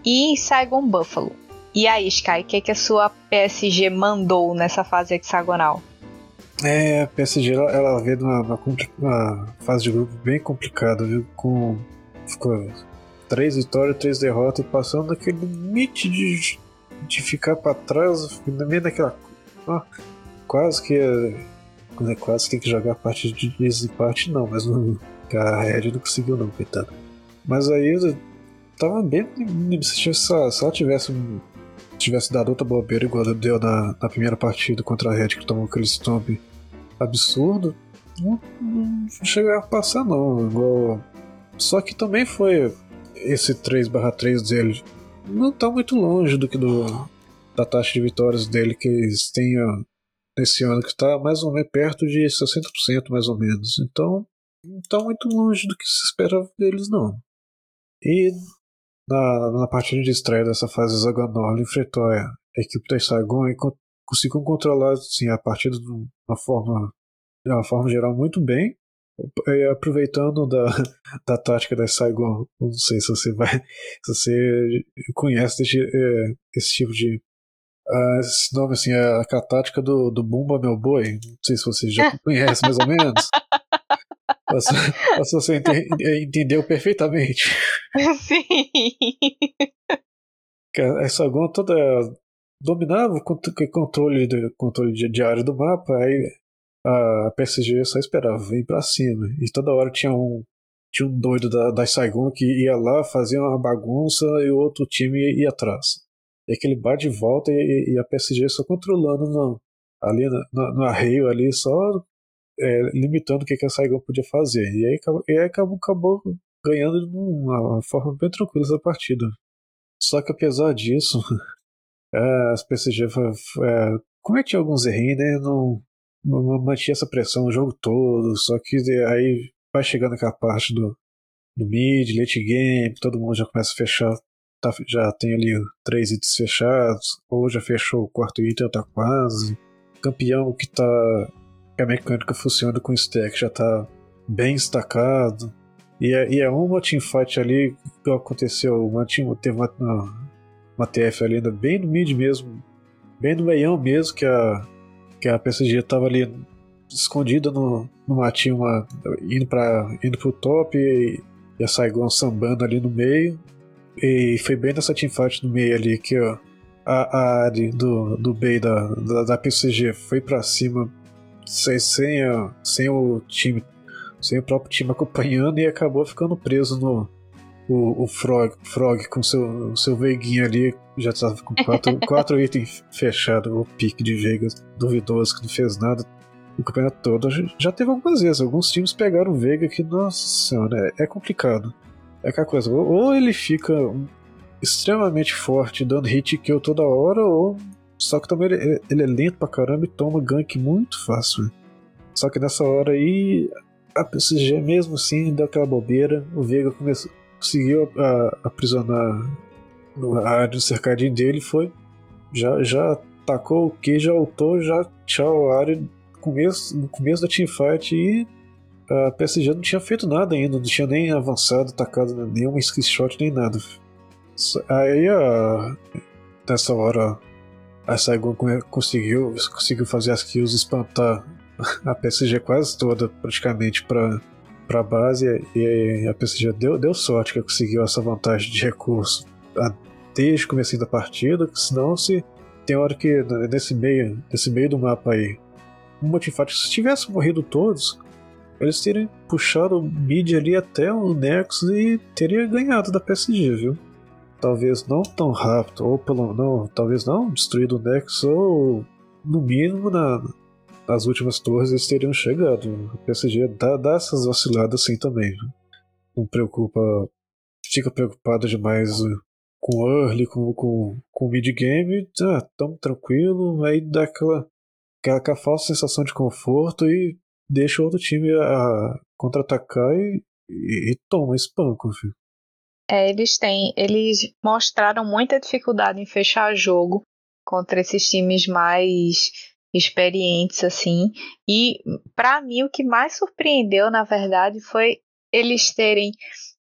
e Saigon Buffalo. E aí, Sky, o que, que a sua PSG mandou nessa fase hexagonal? É, a PSG ela, ela veio numa uma, uma, fase de grupo bem complicada, viu? Com ficou três vitórias, três derrotas, passando daquele limite de, de ficar para trás, no meio daquela. Ó, quase que. É, quase tem que jogar a parte de desempate, não, mas não, a Red não conseguiu, não, coitado. Mas aí eu tava bem. Se, se ela tivesse, tivesse dado outra bobeira igual deu na, na primeira partida contra a Red, que tomou aquele stomp absurdo, não, não chegava a passar não. Igual... Só que também foi esse 3/3 dele. Não tá muito longe do que do, da taxa de vitórias dele que eles têm nesse ano, que está mais ou menos perto de 60% mais ou menos. Então, não tá muito longe do que se esperava deles não. E na, na partida de estreia dessa fase ele enfrentou a, equipe da Saigon e conseguiu controlar assim, a partida de uma forma, de uma forma geral muito bem, aproveitando da, da tática da Saigon. Não sei se você vai, se você conhece esse, é, esse tipo de Uh, esse nome assim é a tática do, do Bumba Meu Boi. Não sei se você já conhece mais ou menos. Mas você entendeu perfeitamente. Sim. Essa Gon toda dominava o controle, de, controle diário do mapa, aí a PSG só esperava vir pra cima. E toda hora tinha um, tinha um doido da, da Saigon que ia lá, fazia uma bagunça e o outro time ia, ia atrás. E aquele bar de volta e, e, a PSG só controlando não. ali no arreio ali, só é, limitando o que, que a Saigon podia fazer. E aí, e aí acabou, acabou ganhando de uma forma bem tranquila essa partida. Só que apesar disso, é, as PSG é, cometia alguns erros, né? Não, não mantinha essa pressão o jogo todo. Só que aí vai chegando aquela parte do, do mid, late game, todo mundo já começa a fechar. Tá, já tem ali três itens fechados, ou já fechou o quarto item, tá quase. Campeão que tá a mecânica funciona com stack já tá bem destacado. E é, e é uma teamfight ali que aconteceu. Uma team, teve uma, uma, uma TF ali ainda bem no mid mesmo, bem no meião mesmo, que a, que a PSG tava ali escondida no, no matinho, uma, indo, pra, indo pro top e, e a Saigon sambando ali no meio. E foi bem nessa teamfight no meio ali que ó, a, a Ari do, do Bay da, da, da PSG foi para cima sem, sem, sem o time, sem o próprio time acompanhando e acabou ficando preso no, o, o Frog, Frog com seu, seu Veguinho ali já estava com quatro, quatro itens fechados, o pique de Vegas duvidoso que não fez nada o campeonato todo. Já teve algumas vezes, alguns times pegaram o Vega que, nossa senhora, é, é complicado. É aquela coisa, ou ele fica extremamente forte, dando hit kill toda hora, ou só que também ele, ele é lento pra caramba e toma gank muito fácil. Só que nessa hora aí, a PSG mesmo assim deu aquela bobeira, o Vega começou, conseguiu a, aprisionar a área do cercadinho dele foi. Já, já atacou o que, já ultou, já tchau a área começo, no começo da teamfight e a PSG não tinha feito nada ainda, não tinha nem avançado, atacado nenhuma screenshot nem nada. Aí a, nessa hora a Saigon conseguiu, conseguiu fazer as kills espantar a PSG quase toda praticamente para para base e a PSG deu, deu sorte que conseguiu essa vantagem de recurso desde o começo da partida, senão se tem hora que nesse meio, nesse meio do mapa aí, uma teamfight, se tivessem morrido todos, eles teriam puxado o mid ali até o Nexus e teria ganhado da PSG, viu? Talvez não tão rápido, ou pelo não, talvez não destruído o Nexus, ou no mínimo na, nas últimas torres eles teriam chegado. A PSG dá, dá essas vaciladas assim também. Não preocupa, fica preocupado demais com early, com, com, com mid-game, ah, tamo tranquilo, aí dá aquela, aquela, aquela falsa sensação de conforto e deixa o outro time a contra-atacar e, e, e, toma espanco, filho. É, eles têm, eles mostraram muita dificuldade em fechar jogo contra esses times mais experientes assim. E para mim o que mais surpreendeu, na verdade, foi eles terem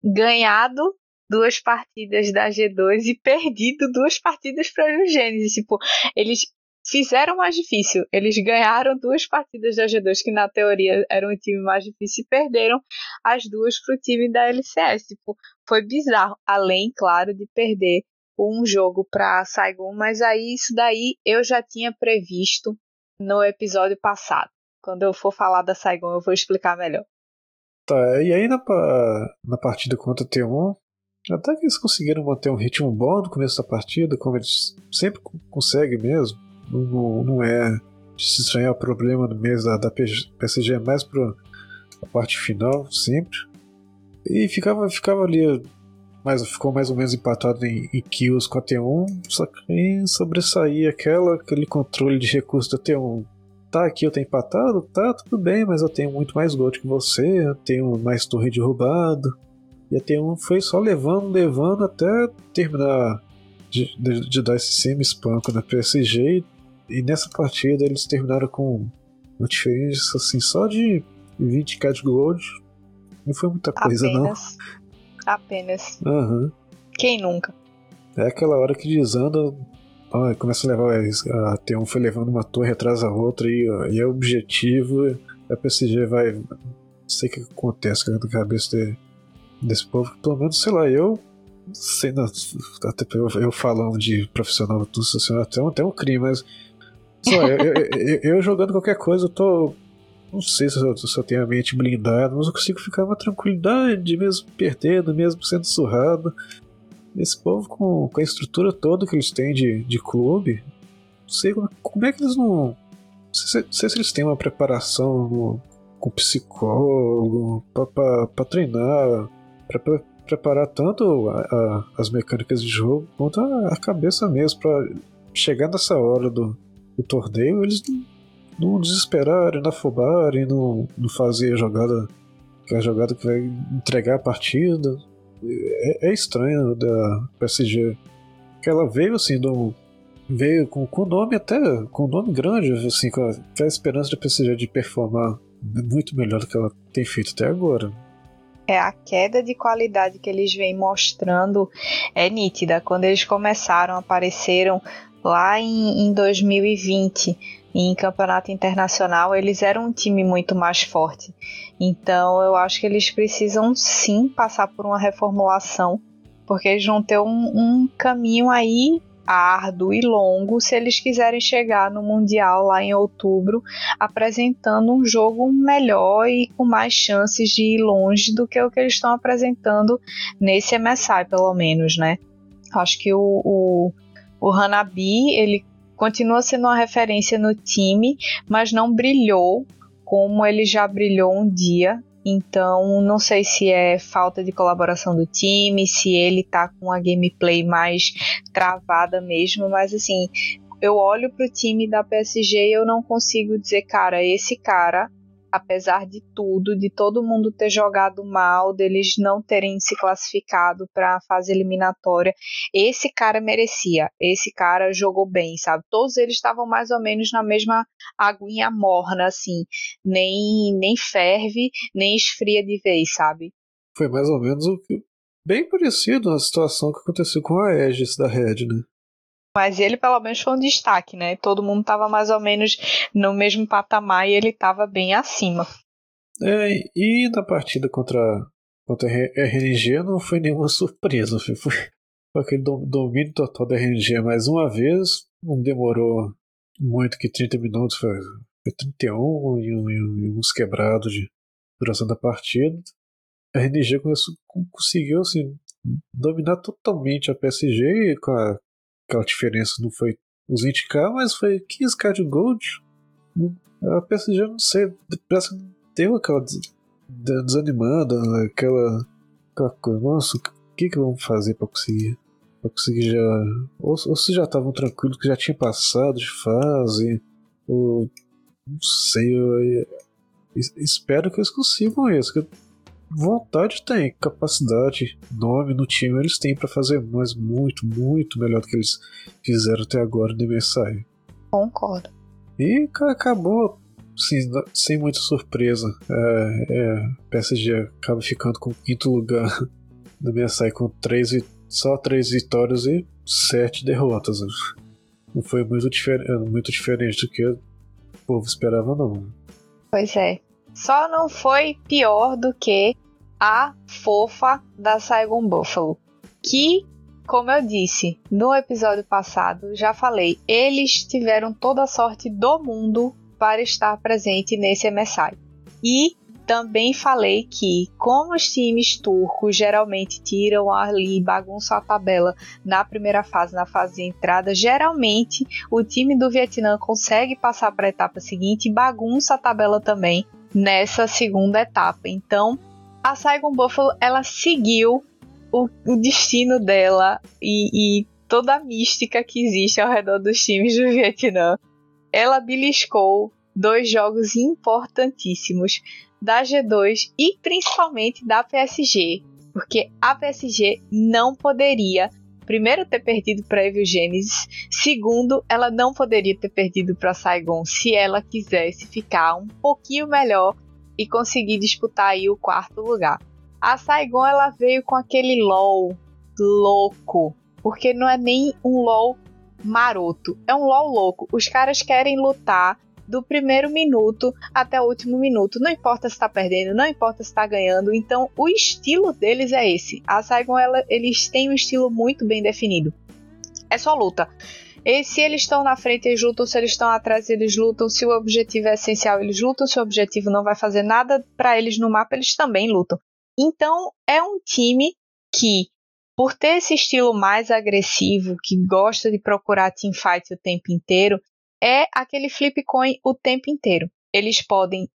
ganhado duas partidas da G2 e perdido duas partidas para o Gênesis. Tipo, eles fizeram mais difícil. Eles ganharam duas partidas da G2, que na teoria era um time mais difícil, e perderam as duas para o time da LCS. Tipo, foi bizarro. Além, claro, de perder um jogo para Saigon, mas aí isso daí eu já tinha previsto no episódio passado. Quando eu for falar da Saigon, eu vou explicar melhor. Tá, e aí na, na partida contra T1, até que eles conseguiram manter um ritmo bom no começo da partida, como eles sempre conseguem mesmo. Não, não é de se estranhar o problema no mês da, da PSG, é mais para a parte final, sempre. E ficava, ficava ali, mais, ficou mais ou menos empatado em, em kills com a T1, só que sobressaía aquela, aquele controle de recurso da T1. Tá, aqui eu tenho empatado, tá, tudo bem, mas eu tenho muito mais gold que você, eu tenho mais torre derrubado e a T1 foi só levando, levando até terminar de, de, de dar esse semi-espanco na PSG. E, nessa partida eles terminaram com uma diferença assim, só de 20k de gold. Não foi muita coisa, Apenas. não. Apenas. Uhum. Quem nunca? É aquela hora que desanda. Ó, começa a levar. A T1 foi levando uma torre atrás da outra e, e é o objetivo. A PSG vai. Não sei o que acontece na cabeça dele desse povo, pelo menos, sei lá, eu sei, não, até eu, eu falando de profissional do assim, até, até um crime, mas sei lá, eu, eu, eu, jogando qualquer coisa, eu tô. Não sei se eu, se eu tenho a mente blindada, mas eu consigo ficar uma tranquilidade, mesmo perdendo, mesmo sendo surrado. Esse povo com, com a estrutura toda que eles têm de, de clube, não sei como, como é que eles não. Não sei, não sei se eles têm uma preparação no, com psicólogo para treinar para preparar tanto a, a, as mecânicas de jogo quanto a, a cabeça mesmo para chegar nessa hora do, do torneio eles não, desesperarem, não afobarem, não, não fazer a jogada a jogada que vai entregar a partida. É, é estranho da PSG. Que ela veio assim do, veio com, com nome até com nome grande, assim, com a, com a esperança da PSG de performar muito melhor do que ela tem feito até agora é a queda de qualidade que eles vêm mostrando é nítida. Quando eles começaram, apareceram lá em, em 2020 em campeonato internacional, eles eram um time muito mais forte. Então eu acho que eles precisam sim passar por uma reformulação, porque eles vão ter um, um caminho aí árduo e longo se eles quiserem chegar no Mundial lá em outubro apresentando um jogo melhor e com mais chances de ir longe do que o que eles estão apresentando nesse MSI, pelo menos, né? Acho que o, o, o Hanabi, ele continua sendo uma referência no time, mas não brilhou como ele já brilhou um dia. Então, não sei se é falta de colaboração do time, se ele tá com a gameplay mais travada mesmo, mas assim, eu olho pro time da PSG e eu não consigo dizer, cara, esse cara apesar de tudo, de todo mundo ter jogado mal, deles não terem se classificado para a fase eliminatória, esse cara merecia, esse cara jogou bem, sabe? Todos eles estavam mais ou menos na mesma aguinha morna, assim, nem, nem ferve, nem esfria de vez, sabe? Foi mais ou menos o que. Bem parecido na situação que aconteceu com a Aegis da Red, né? Mas ele pelo menos foi um destaque, né? Todo mundo estava mais ou menos no mesmo patamar e ele estava bem acima. É, e na partida contra, contra a RNG não foi nenhuma surpresa. Foi, foi aquele domínio total da RNG mais uma vez. Não demorou muito que 30 minutos, foi, foi 31 e, e, e uns quebrados de duração da partida. A RNG começou, conseguiu assim, dominar totalmente a PSG com a aquela diferença não foi os 20k, mas foi 15k de gold. A PSG, não sei, parece que deu aquela desanimada, aquela, aquela coisa. Nossa, o que que vamos fazer para conseguir? Pra conseguir já. Ou, ou se já estavam tranquilos que já tinha passado de fase, ou. Não sei, eu, eu, eu espero que eles consigam isso. Que vontade tem, capacidade, nome no time eles têm para fazer, mas muito, muito melhor do que eles fizeram até agora no MSI. Concordo. E acabou sim, sem muita surpresa. É, é, PSG acaba ficando com o quinto lugar no MSI com três, só três vitórias e sete derrotas. Não foi muito, difer muito diferente do que o povo esperava, não. Pois é. Só não foi pior do que a fofa da Saigon Buffalo. Que, como eu disse no episódio passado, já falei, eles tiveram toda a sorte do mundo para estar presente nesse MSI. E também falei que, como os times turcos geralmente tiram ali bagunça a tabela na primeira fase, na fase de entrada, geralmente o time do Vietnã consegue passar para a etapa seguinte e bagunça a tabela também nessa segunda etapa. Então, a Saigon Buffalo ela seguiu o, o destino dela e, e, toda a mística que existe ao redor dos times do Vietnã. Ela beliscou dois jogos importantíssimos da G2 e principalmente da PSG, porque a PSG não poderia primeiro ter perdido para Evil Genesis, segundo, ela não poderia ter perdido para Saigon se ela quisesse ficar um pouquinho melhor e conseguir disputar aí o quarto lugar. A Saigon ela veio com aquele LOL louco, porque não é nem um LOL maroto, é um LOL louco. Os caras querem lutar do primeiro minuto até o último minuto. Não importa se está perdendo, não importa se está ganhando. Então, o estilo deles é esse. A Saigon, ela, eles têm um estilo muito bem definido. É só luta. E se eles estão na frente, eles lutam. Se eles estão atrás, eles lutam. Se o objetivo é essencial, eles lutam. Se o objetivo não vai fazer nada para eles no mapa, eles também lutam. Então, é um time que, por ter esse estilo mais agressivo, que gosta de procurar teamfight o tempo inteiro, é aquele flip coin o tempo inteiro. Eles podem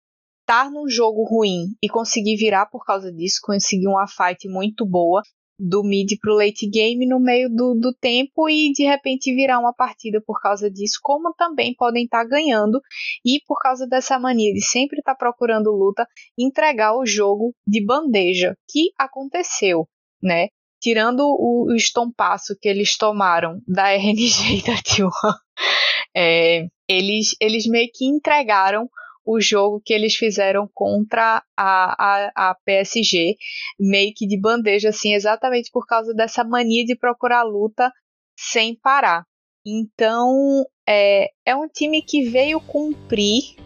estar num jogo ruim e conseguir virar por causa disso, conseguir uma fight muito boa, do mid pro late game no meio do, do tempo e de repente virar uma partida por causa disso, como também podem estar tá ganhando e por causa dessa mania de sempre estar tá procurando luta, entregar o jogo de bandeja, que aconteceu, né? Tirando o, o que eles tomaram da RNG e da T1, é, eles, eles meio que entregaram o jogo que eles fizeram contra a, a, a PSG, meio que de bandeja, assim, exatamente por causa dessa mania de procurar luta sem parar. Então, é, é um time que veio cumprir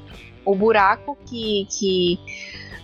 o buraco que, que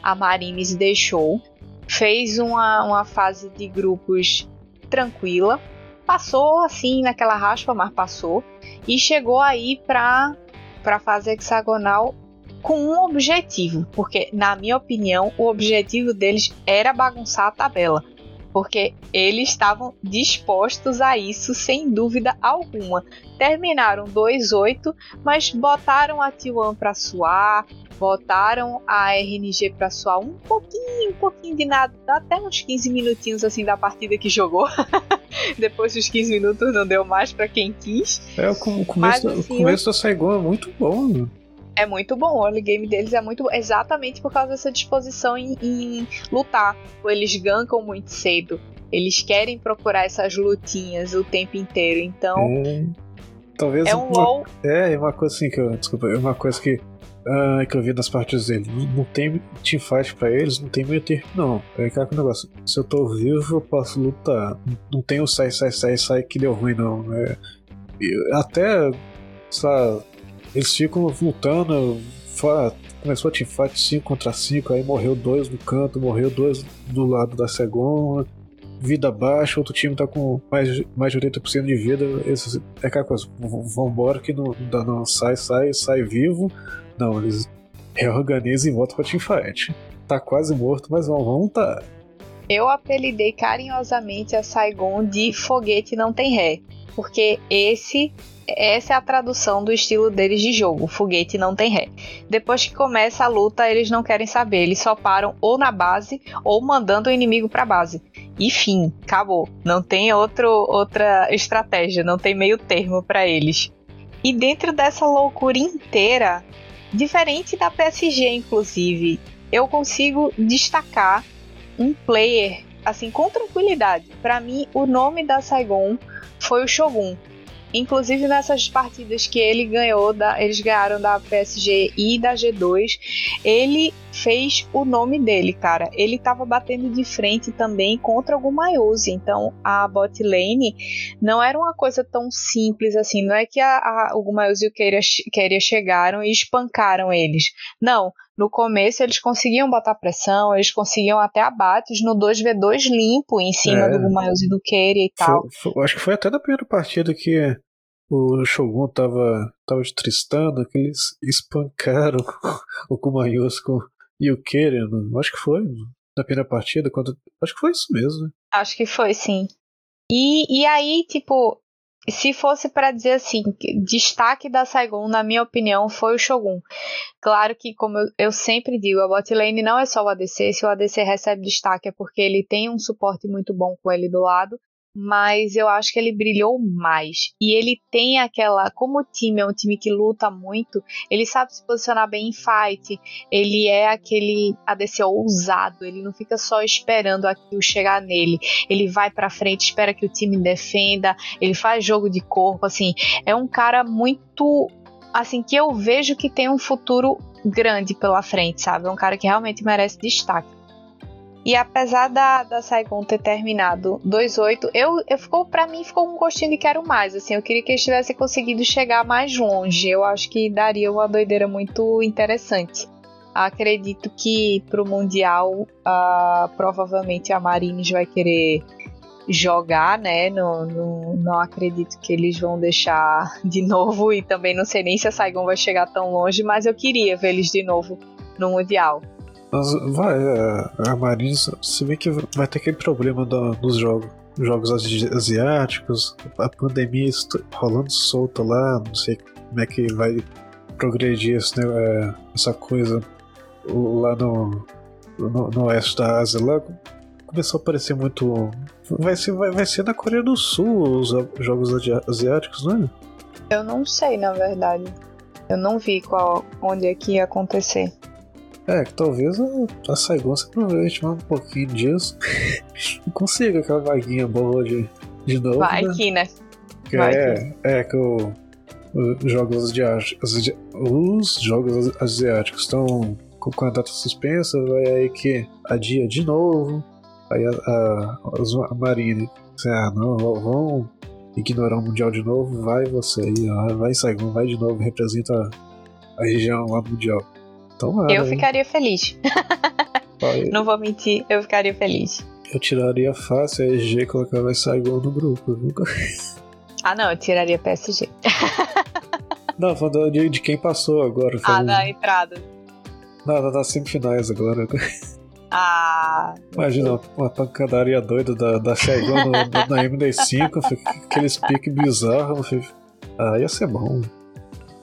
a Marines deixou. Fez uma, uma fase de grupos tranquila, passou assim naquela raspa, mas passou e chegou aí para para fase hexagonal com um objetivo, porque na minha opinião o objetivo deles era bagunçar a tabela, porque eles estavam dispostos a isso sem dúvida alguma. Terminaram 2-8, mas botaram a T1 para suar, botaram a RNG para suar um pouquinho, um pouquinho de nada, até uns 15 minutinhos assim da partida que jogou. Depois dos 15 minutos não deu mais para quem quis. É, o, começo, Mas, assim, o começo da Saigon é muito bom. Né? É muito bom, o early game deles é muito bom, exatamente por causa dessa disposição em, em lutar. Eles gankam muito cedo, eles querem procurar essas lutinhas o tempo inteiro, então. É, talvez. É um uma, É, uma coisa assim que eu. Desculpa, é uma coisa que uh, que eu vi nas partes dele. Não, não tem teamfight pra eles, não tem meio termo, não. É aquele negócio. Se eu tô vivo, eu posso lutar. Não tem o sai, sai, sai, sai que deu ruim, não. É, até, sabe, eles ficam lutando. Fora, começou a teamfight 5 contra 5, aí morreu dois no canto, morreu dois do lado da Segon, vida baixa, outro time tá com mais, mais de 80% de vida. Esse, é aquela coisa, vambora que não, não, não sai, sai, sai vivo. Não, eles reorganizam e voltam pra teamfight. Tá quase morto, mas vão, vão tá. Eu apelidei carinhosamente a Saigon de foguete não tem ré, porque esse essa é a tradução do estilo deles de jogo, foguete não tem ré. Depois que começa a luta, eles não querem saber, eles só param ou na base ou mandando o inimigo para base. E fim, acabou. Não tem outro, outra estratégia, não tem meio termo para eles. E dentro dessa loucura inteira, Diferente da PSG, inclusive, eu consigo destacar um player assim com tranquilidade. Para mim, o nome da Saigon foi o Shogun. Inclusive nessas partidas que ele ganhou, da, eles ganharam da PSG e da G2, ele fez o nome dele, cara. Ele tava batendo de frente também contra o Gumayuzi. Então a bot lane não era uma coisa tão simples assim. Não é que a, a, o Gumayuzi e o Keira chegaram e espancaram eles. Não. No começo eles conseguiam botar pressão, eles conseguiam até abates no 2v2 limpo em cima é. do Gumayuzi e do Keira e tal. Foi, foi, acho que foi até na primeira partida que o Shogun tava, tava de Tristana, que eles espancaram o com, e o Keira. Acho que foi na primeira partida. Quando, acho que foi isso mesmo. Né? Acho que foi, sim. E, e aí, tipo, se fosse para dizer assim, destaque da Saigon, na minha opinião, foi o Shogun. Claro que, como eu, sempre digo, a bot lane não é só o ADC. Se o ADC recebe destaque é porque ele tem um suporte muito bom com ele do lado mas eu acho que ele brilhou mais. E ele tem aquela. Como o time é um time que luta muito, ele sabe se posicionar bem em fight. Ele é aquele ADC ousado. Ele não fica só esperando aquilo chegar nele. Ele vai para frente, espera que o time defenda. Ele faz jogo de corpo. Assim, é um cara muito. Assim, que eu vejo que tem um futuro grande pela frente, sabe? É um cara que realmente merece destaque. E apesar da, da Saigon ter terminado 2-8, eu, eu ficou para mim ficou um gostinho de quero mais. Assim, eu queria que eles tivessem conseguido chegar mais longe. Eu acho que daria uma doideira muito interessante. Acredito que pro Mundial, uh, provavelmente a Marines vai querer jogar, né? Não, acredito que eles vão deixar de novo. E também não sei nem se a Saigon vai chegar tão longe, mas eu queria eles de novo no Mundial. Mas vai, é, a Marines, se bem que vai ter aquele problema do, dos jogos, jogos asiáticos, a pandemia rolando solta lá, não sei como é que vai progredir esse, né, é, essa coisa lá no, no, no, oeste da Ásia. Lá começou a aparecer muito. Vai ser, vai, vai ser na Coreia do Sul os jogos asiáticos, não é? Eu não sei, na verdade. Eu não vi qual, onde é que ia acontecer. É, que talvez a, a Saigon se aproveite mais um pouquinho disso e consiga aquela vaguinha boa de, de novo. Vai né? que, né? Que Vai é, que. é que o, os jogos asiáticos, os jogos asiáticos estão com a data suspensa, vai aí que adia de novo. Aí a, a, a Marine, assim, ah, não, vão ignorar o Mundial de novo, vai você aí, ó, vai Saigon, vai de novo, representa a região lá Mundial. Tomara, eu ficaria feliz. Não vou mentir, eu ficaria feliz. Eu tiraria fácil a EG e colocava essa igual no grupo, viu? Ah, não, eu tiraria PSG. Não, falando de, de quem passou agora. Ah, na entrada. Não, tá nas semifinais agora. Ah. Imagina uma, uma pancadaria doida da, da Chegou no, no- na MD5, fi- aqueles piques bizarros. Ah, ia ser bom.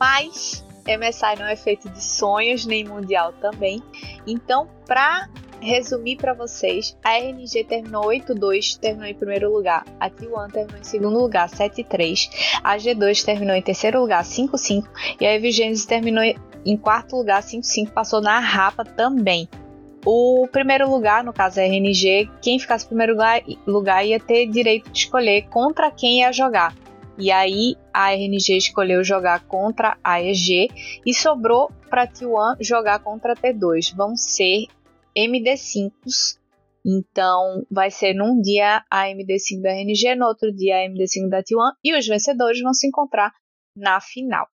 Mas MSI não é feito de sonhos, nem mundial também. Então, pra resumir pra vocês, a RNG terminou 8-2, terminou em primeiro lugar. A T1 terminou em segundo lugar, 7-3. A G2 terminou em terceiro lugar, 5-5. E a Evigenesis terminou em quarto lugar, 5-5. Passou na rapa também. O primeiro lugar, no caso a RNG, quem ficasse em primeiro lugar, lugar ia ter direito de escolher contra quem ia jogar. E aí a RNG escolheu jogar contra a EG e sobrou para T1 jogar contra a T2. Vão ser MD5s. Então vai ser num dia a MD5 da RNG, no outro dia a MD5 da T1 e os vencedores vão se encontrar na final.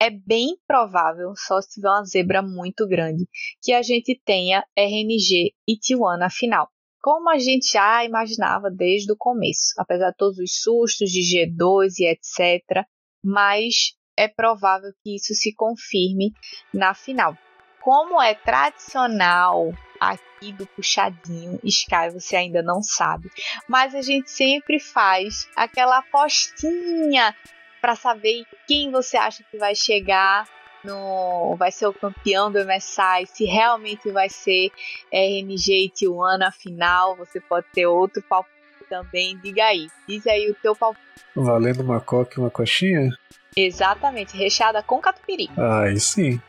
É bem provável, só se tiver uma zebra muito grande, que a gente tenha RNG e T1 na final como a gente já imaginava desde o começo, apesar de todos os sustos de G2 e etc. Mas é provável que isso se confirme na final. Como é tradicional aqui do puxadinho, Sky você ainda não sabe, mas a gente sempre faz aquela apostinha para saber quem você acha que vai chegar no, vai ser o campeão do MSI, se realmente vai ser RNG e T1 na final, você pode ter outro palpite também, diga aí. Diz aí o teu palpite. Valendo uma coca e uma coxinha? Exatamente, recheada com catupiry. Aí sim.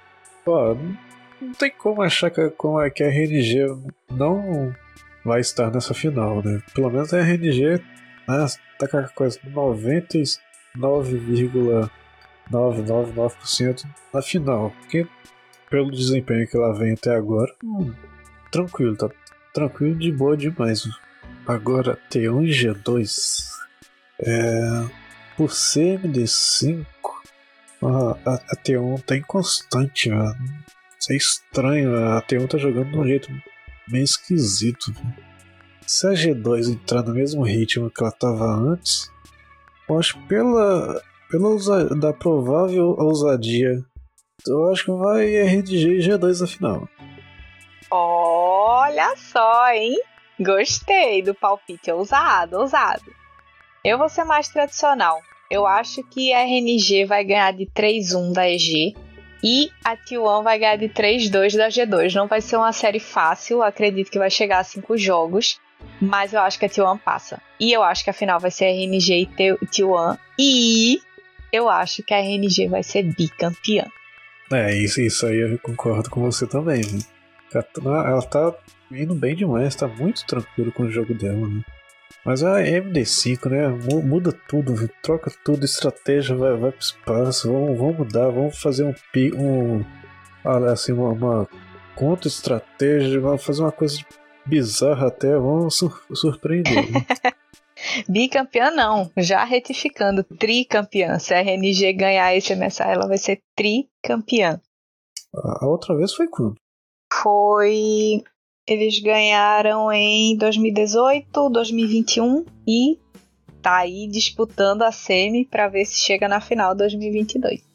Pô, não tem como achar que, como é que a RNG não vai estar nessa final, né? Pelo menos a RNG né, tá com a coisa 99,999% na final. Porque pelo desempenho que ela vem até agora, hum, tranquilo, tá tranquilo de boa demais. Agora T1 e G2. É, por ser MD5, a, a, a T1 tá inconstante, velho. Isso é estranho, a T1 tá jogando de um jeito meio esquisito. velho. Se a G2 entrar no mesmo ritmo que ela tava antes, eu acho que pela, pela da provável ousadia, eu acho que vai RNG e G2 na final. Olha só, hein? Gostei do palpite, ousado, ousado. Eu vou ser mais tradicional. Eu acho que a RNG vai ganhar de 3-1 da EG e a T1 vai ganhar de 3-2 da G2. Não vai ser uma série fácil, acredito que vai chegar a 5 jogos, mas eu acho que a T1 passa. E eu acho que a final vai ser RNG e T- T1 e eu acho que a RNG vai ser bicampeã. É, isso, isso aí eu concordo com você também, né? Ela tá- Ela tá indo bem demais, tá muito tranquilo com o jogo dela, né? Mas a MD5, né? mu- Muda tudo, viu? troca tudo, estratégia vai, vai pro espaço, vamos, vamos mudar, vamos fazer um pi, um olha, assim, uma, uma contra-estratégia, vamos fazer uma coisa bizarra até, vamos sur- surpreender. né? Bicampeã não, já retificando, tricampeã. Se a RNG ganhar esse MSI, ela vai ser tricampeã. a, outra vez foi quando? Foi. Eles ganharam em 2018, 2021 e tá aí disputando a semi pra ver se chega na final 2022.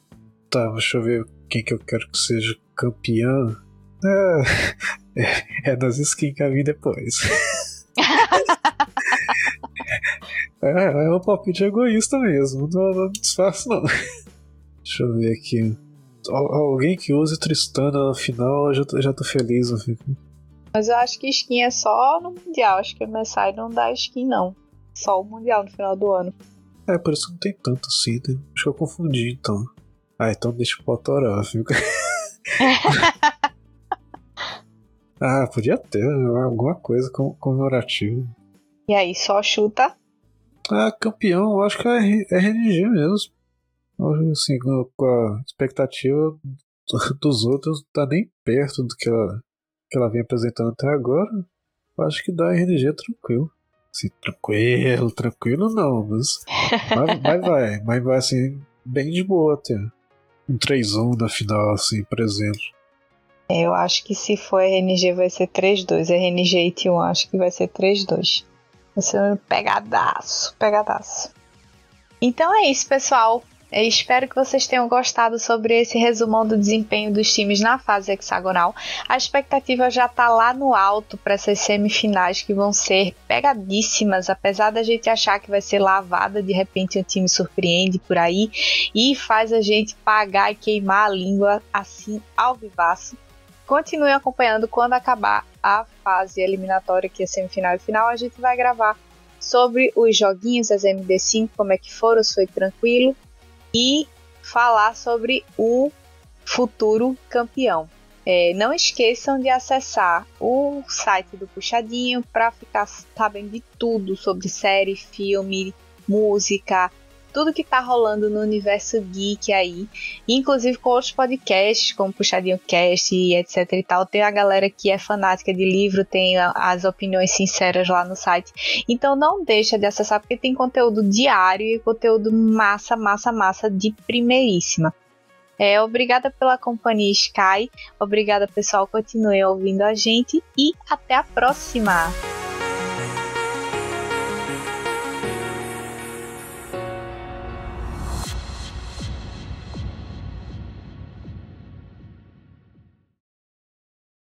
Tá, deixa eu ver quem que eu quero que seja campeã. É, é, é das skins que eu vi depois. é, é um palpite egoísta mesmo, não, não disfarço não. Deixa eu ver aqui. Al- Alguém que use Tristana na final, eu já tô, já tô feliz. eu fico. Mas eu acho que skin é só no Mundial. Acho que o MSI não dá skin, não. Só o Mundial no final do ano. É, por isso que não tem tanto assim, né? Acho que eu confundi então. Ah, então deixa eu autorar, fica. ah, podia ter alguma coisa com- comemorativa. E aí, só chuta. Ah, campeão, eu acho que é RNG mesmo. Acho que, Assim, com a expectativa do- dos outros, tá nem perto do que ela, que ela vem apresentando até agora. Eu acho que dá RNG tranquilo. Assim, tranquilo, tranquilo não, mas, mas, mas vai, mas vai assim, bem de boa até. Um 3-1 na final, assim, por exemplo. Eu acho que se for RNG vai ser 3-2. RNG e T1 acho que vai ser 3-2. Vai ser um pegadaço, pegadaço. Então é isso, pessoal. Eu espero que vocês tenham gostado sobre esse resumão do desempenho dos times na fase hexagonal. A expectativa já está lá no alto para essas semifinais que vão ser pegadíssimas, apesar da gente achar que vai ser lavada, de repente o time surpreende por aí e faz a gente pagar e queimar a língua assim ao vivaço. Continue acompanhando quando acabar a fase eliminatória, que é semifinal e final, a gente vai gravar sobre os joguinhos, as MD5, como é que foram, se foi tranquilo e falar sobre o futuro campeão. É, não esqueçam de acessar o site do Puxadinho para ficar sabendo de tudo sobre série, filme, música, tudo que tá rolando no universo geek aí, inclusive com outros podcasts, como Puxadinho Cast e etc e tal. Tem a galera que é fanática de livro, tem as opiniões sinceras lá no site. Então não deixa de acessar porque tem conteúdo diário e conteúdo massa, massa, massa de primeiríssima. É, obrigada pela companhia Sky, obrigada pessoal, continue ouvindo a gente e até a próxima!